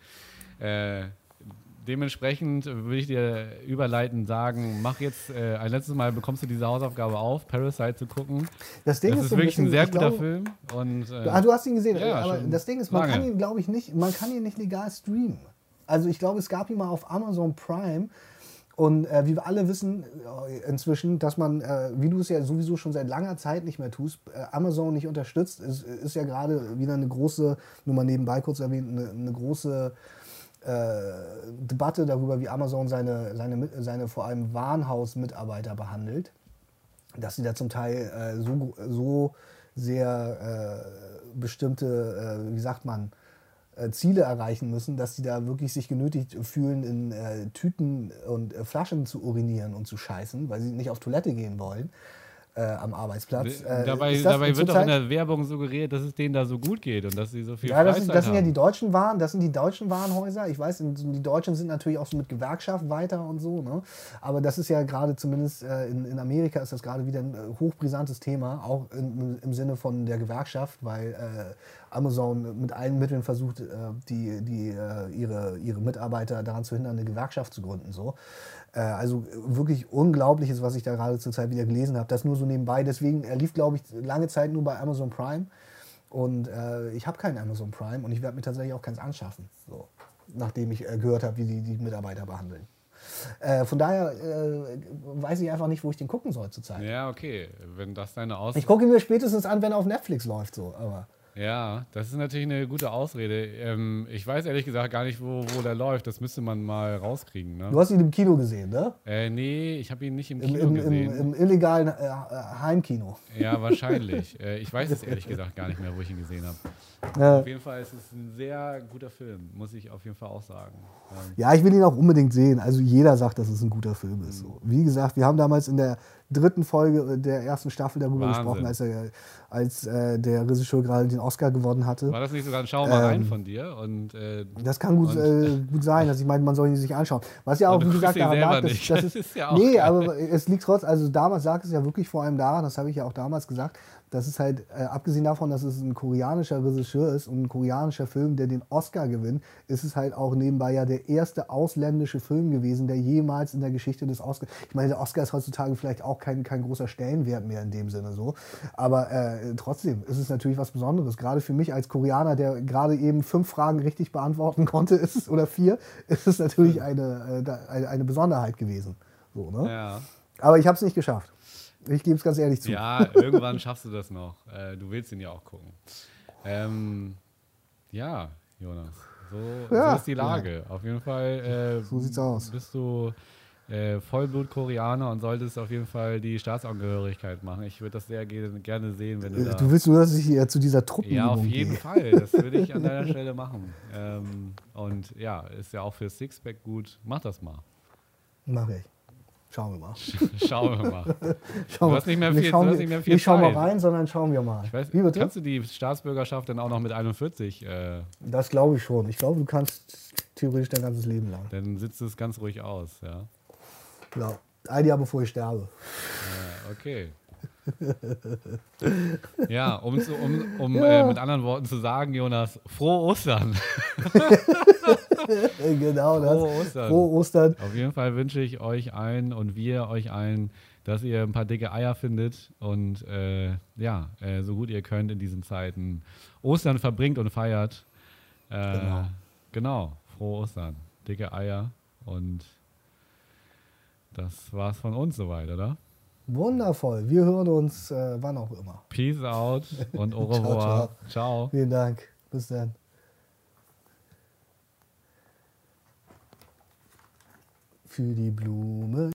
Äh, dementsprechend würde ich dir überleitend sagen, mach jetzt äh, ein letztes Mal bekommst du diese Hausaufgabe auf, Parasite zu gucken. Das Ding Das ist, ist so wirklich ein bisschen, sehr ich guter glaube- Film. Und, äh, Ah, du hast ihn gesehen, Ja, aber das Ding ist, man lange. kann ihn, glaube ich, nicht, man kann ihn nicht legal streamen. Also ich glaube, es gab ihn mal auf Amazon Prime. Und äh, wie wir alle wissen äh, inzwischen, dass man, äh, wie du es ja sowieso schon seit langer Zeit nicht mehr tust, äh, Amazon nicht unterstützt, ist, ist ja gerade wieder eine große, nur mal nebenbei kurz erwähnt, eine, eine große Debatte darüber, wie Amazon seine, seine, seine vor allem Warenhausmitarbeiter behandelt dass sie da zum Teil äh, so, so sehr äh, bestimmte, äh, wie sagt man, äh, Ziele erreichen müssen, dass sie da wirklich sich genötigt fühlen, in äh, Tüten und äh, Flaschen zu urinieren und zu scheißen, weil sie nicht auf Toilette gehen wollen äh, am Arbeitsplatz. Äh, dabei dabei wird doch in der Werbung suggeriert, dass es denen da so gut geht und dass sie so viel ja, das, ist, das sind ja die deutschen Waren, das sind die deutschen Warenhäuser. Ich weiß, die Deutschen sind natürlich auch so mit Gewerkschaft weiter und so, ne? Aber das ist ja gerade zumindest äh, in, in Amerika ist das gerade wieder ein äh, hochbrisantes Thema, auch in, im Sinne von der Gewerkschaft, weil äh, Amazon mit allen Mitteln versucht, äh, die, die, ihre, ihre Mitarbeiter daran zu hindern, eine Gewerkschaft zu gründen. So. Äh, also wirklich Unglaubliches, was ich da gerade zur Zeit wieder gelesen habe. Das nur so nebenbei. Deswegen, er lief, glaube ich, lange Zeit nur bei Amazon Prime. Und äh, ich habe keinen Amazon Prime und ich werde mir tatsächlich auch keins anschaffen. So. nachdem ich äh, gehört habe, wie die die Mitarbeiter behandeln. Äh, von daher äh, weiß ich einfach nicht, wo ich den gucken soll zurzeit. Ja, okay. Wenn das deine Aus Ich gucke ihn mir spätestens an, wenn er auf Netflix läuft, so. Aber Ja, das ist natürlich eine gute Ausrede. Ähm, ich weiß ehrlich gesagt gar nicht, wo, wo der läuft. Das müsste man mal rauskriegen. du Ne? hast ihn im Kino gesehen, ne? Äh, nee, ich habe ihn nicht im Im, Kino im, im, gesehen. im illegalen äh, Heimkino. ja, wahrscheinlich. äh, ich weiß es ehrlich gesagt gar nicht mehr, wo ich ihn gesehen habe. Äh, Auf jeden Fall ist es ein sehr guter Film, muss ich auf jeden Fall auch sagen. Ähm, Ja, ich will ihn auch unbedingt sehen. Also jeder sagt, dass es ein guter Film ist. So. Wie gesagt, wir haben damals in der dritten Folge der ersten Staffel darüber Wahnsinn. gesprochen, als, er, als äh, der Regisseur gerade den Oscar gewonnen hatte. war das nicht sogar ein Schau mal rein Ähm, von dir? Und äh, Das kann gut, Und- äh, gut sein. Also ich meine, man soll ihn sich anschauen. Was ja auch, wie gesagt, daran lag, dass, Das es, ist ja nee, geil. aber es liegt trotzdem, also damals lag es ja wirklich vor allem daran, das habe ich ja auch damals gesagt, dass es halt, äh, abgesehen davon, dass es ein koreanischer Regisseur ist und ein koreanischer Film, der den Oscar gewinnt, ist es halt auch nebenbei ja der erste ausländische Film gewesen, der jemals in der Geschichte des Oscars, ich meine, der Oscar ist heutzutage vielleicht auch kein, kein großer Stellenwert mehr in dem Sinne so, aber äh, trotzdem ist es natürlich was Besonderes, gerade für mich als Koreaner, der gerade eben fünf Fragen richtig beantworten konnte, ist es, oder vier, ist es natürlich eine, äh, eine, eine Besonderheit gewesen. So, ne? ja. Aber ich habe es nicht geschafft. Ich gebe es ganz ehrlich zu. ja, irgendwann schaffst du das noch. Äh, du willst ihn ja auch gucken. Ähm, ja, Jonas. So, Ja, so ist die Lage. Auf jeden Fall äh, So sieht's aus. bist du äh, Vollblut-Koreaner und solltest auf jeden Fall die Staatsangehörigkeit machen. Ich würde das sehr ge gerne sehen, wenn du da. Äh, Du willst nur, dass ich hier zu dieser Truppenübung Ja, auf jeden gehe. Fall. Das würde ich an deiner Stelle machen. Ähm, und ja, ist ja auch für Sixpack gut. Mach das mal. Mache ich. Schauen wir mal. Schauen wir mal. Schauen Du hast nicht mehr wir- viel- schauen du hast nicht mehr viel nicht schauen wir rein, sondern schauen wir mal. Weiß, Wie bitte? kannst du die Staatsbürgerschaft dann auch noch mit 41? Äh, Das glaube ich schon. Ich glaube, du kannst theoretisch dein ganzes Leben lang. dann sitzt es ganz ruhig aus, ja. Ja. Ein Jahr bevor ich sterbe. Ja, okay. ja, um, zu, um, um Äh, mit anderen Worten zu sagen, Jonas, frohe Ostern. Genau das. Frohe Ostern. Frohe Ostern. Auf jeden Fall wünsche ich euch allen und wir euch allen, dass ihr ein paar dicke Eier findet und äh, ja, äh, so gut ihr könnt in diesen Zeiten Ostern verbringt und feiert. Äh, Genau. genau, frohe Ostern. Dicke Eier und das war's von uns soweit, oder? Wundervoll. Wir hören uns äh, wann auch immer. Peace out und au Ciao, revoir. ciao. Vielen Dank. Bis dann. Für die Blume.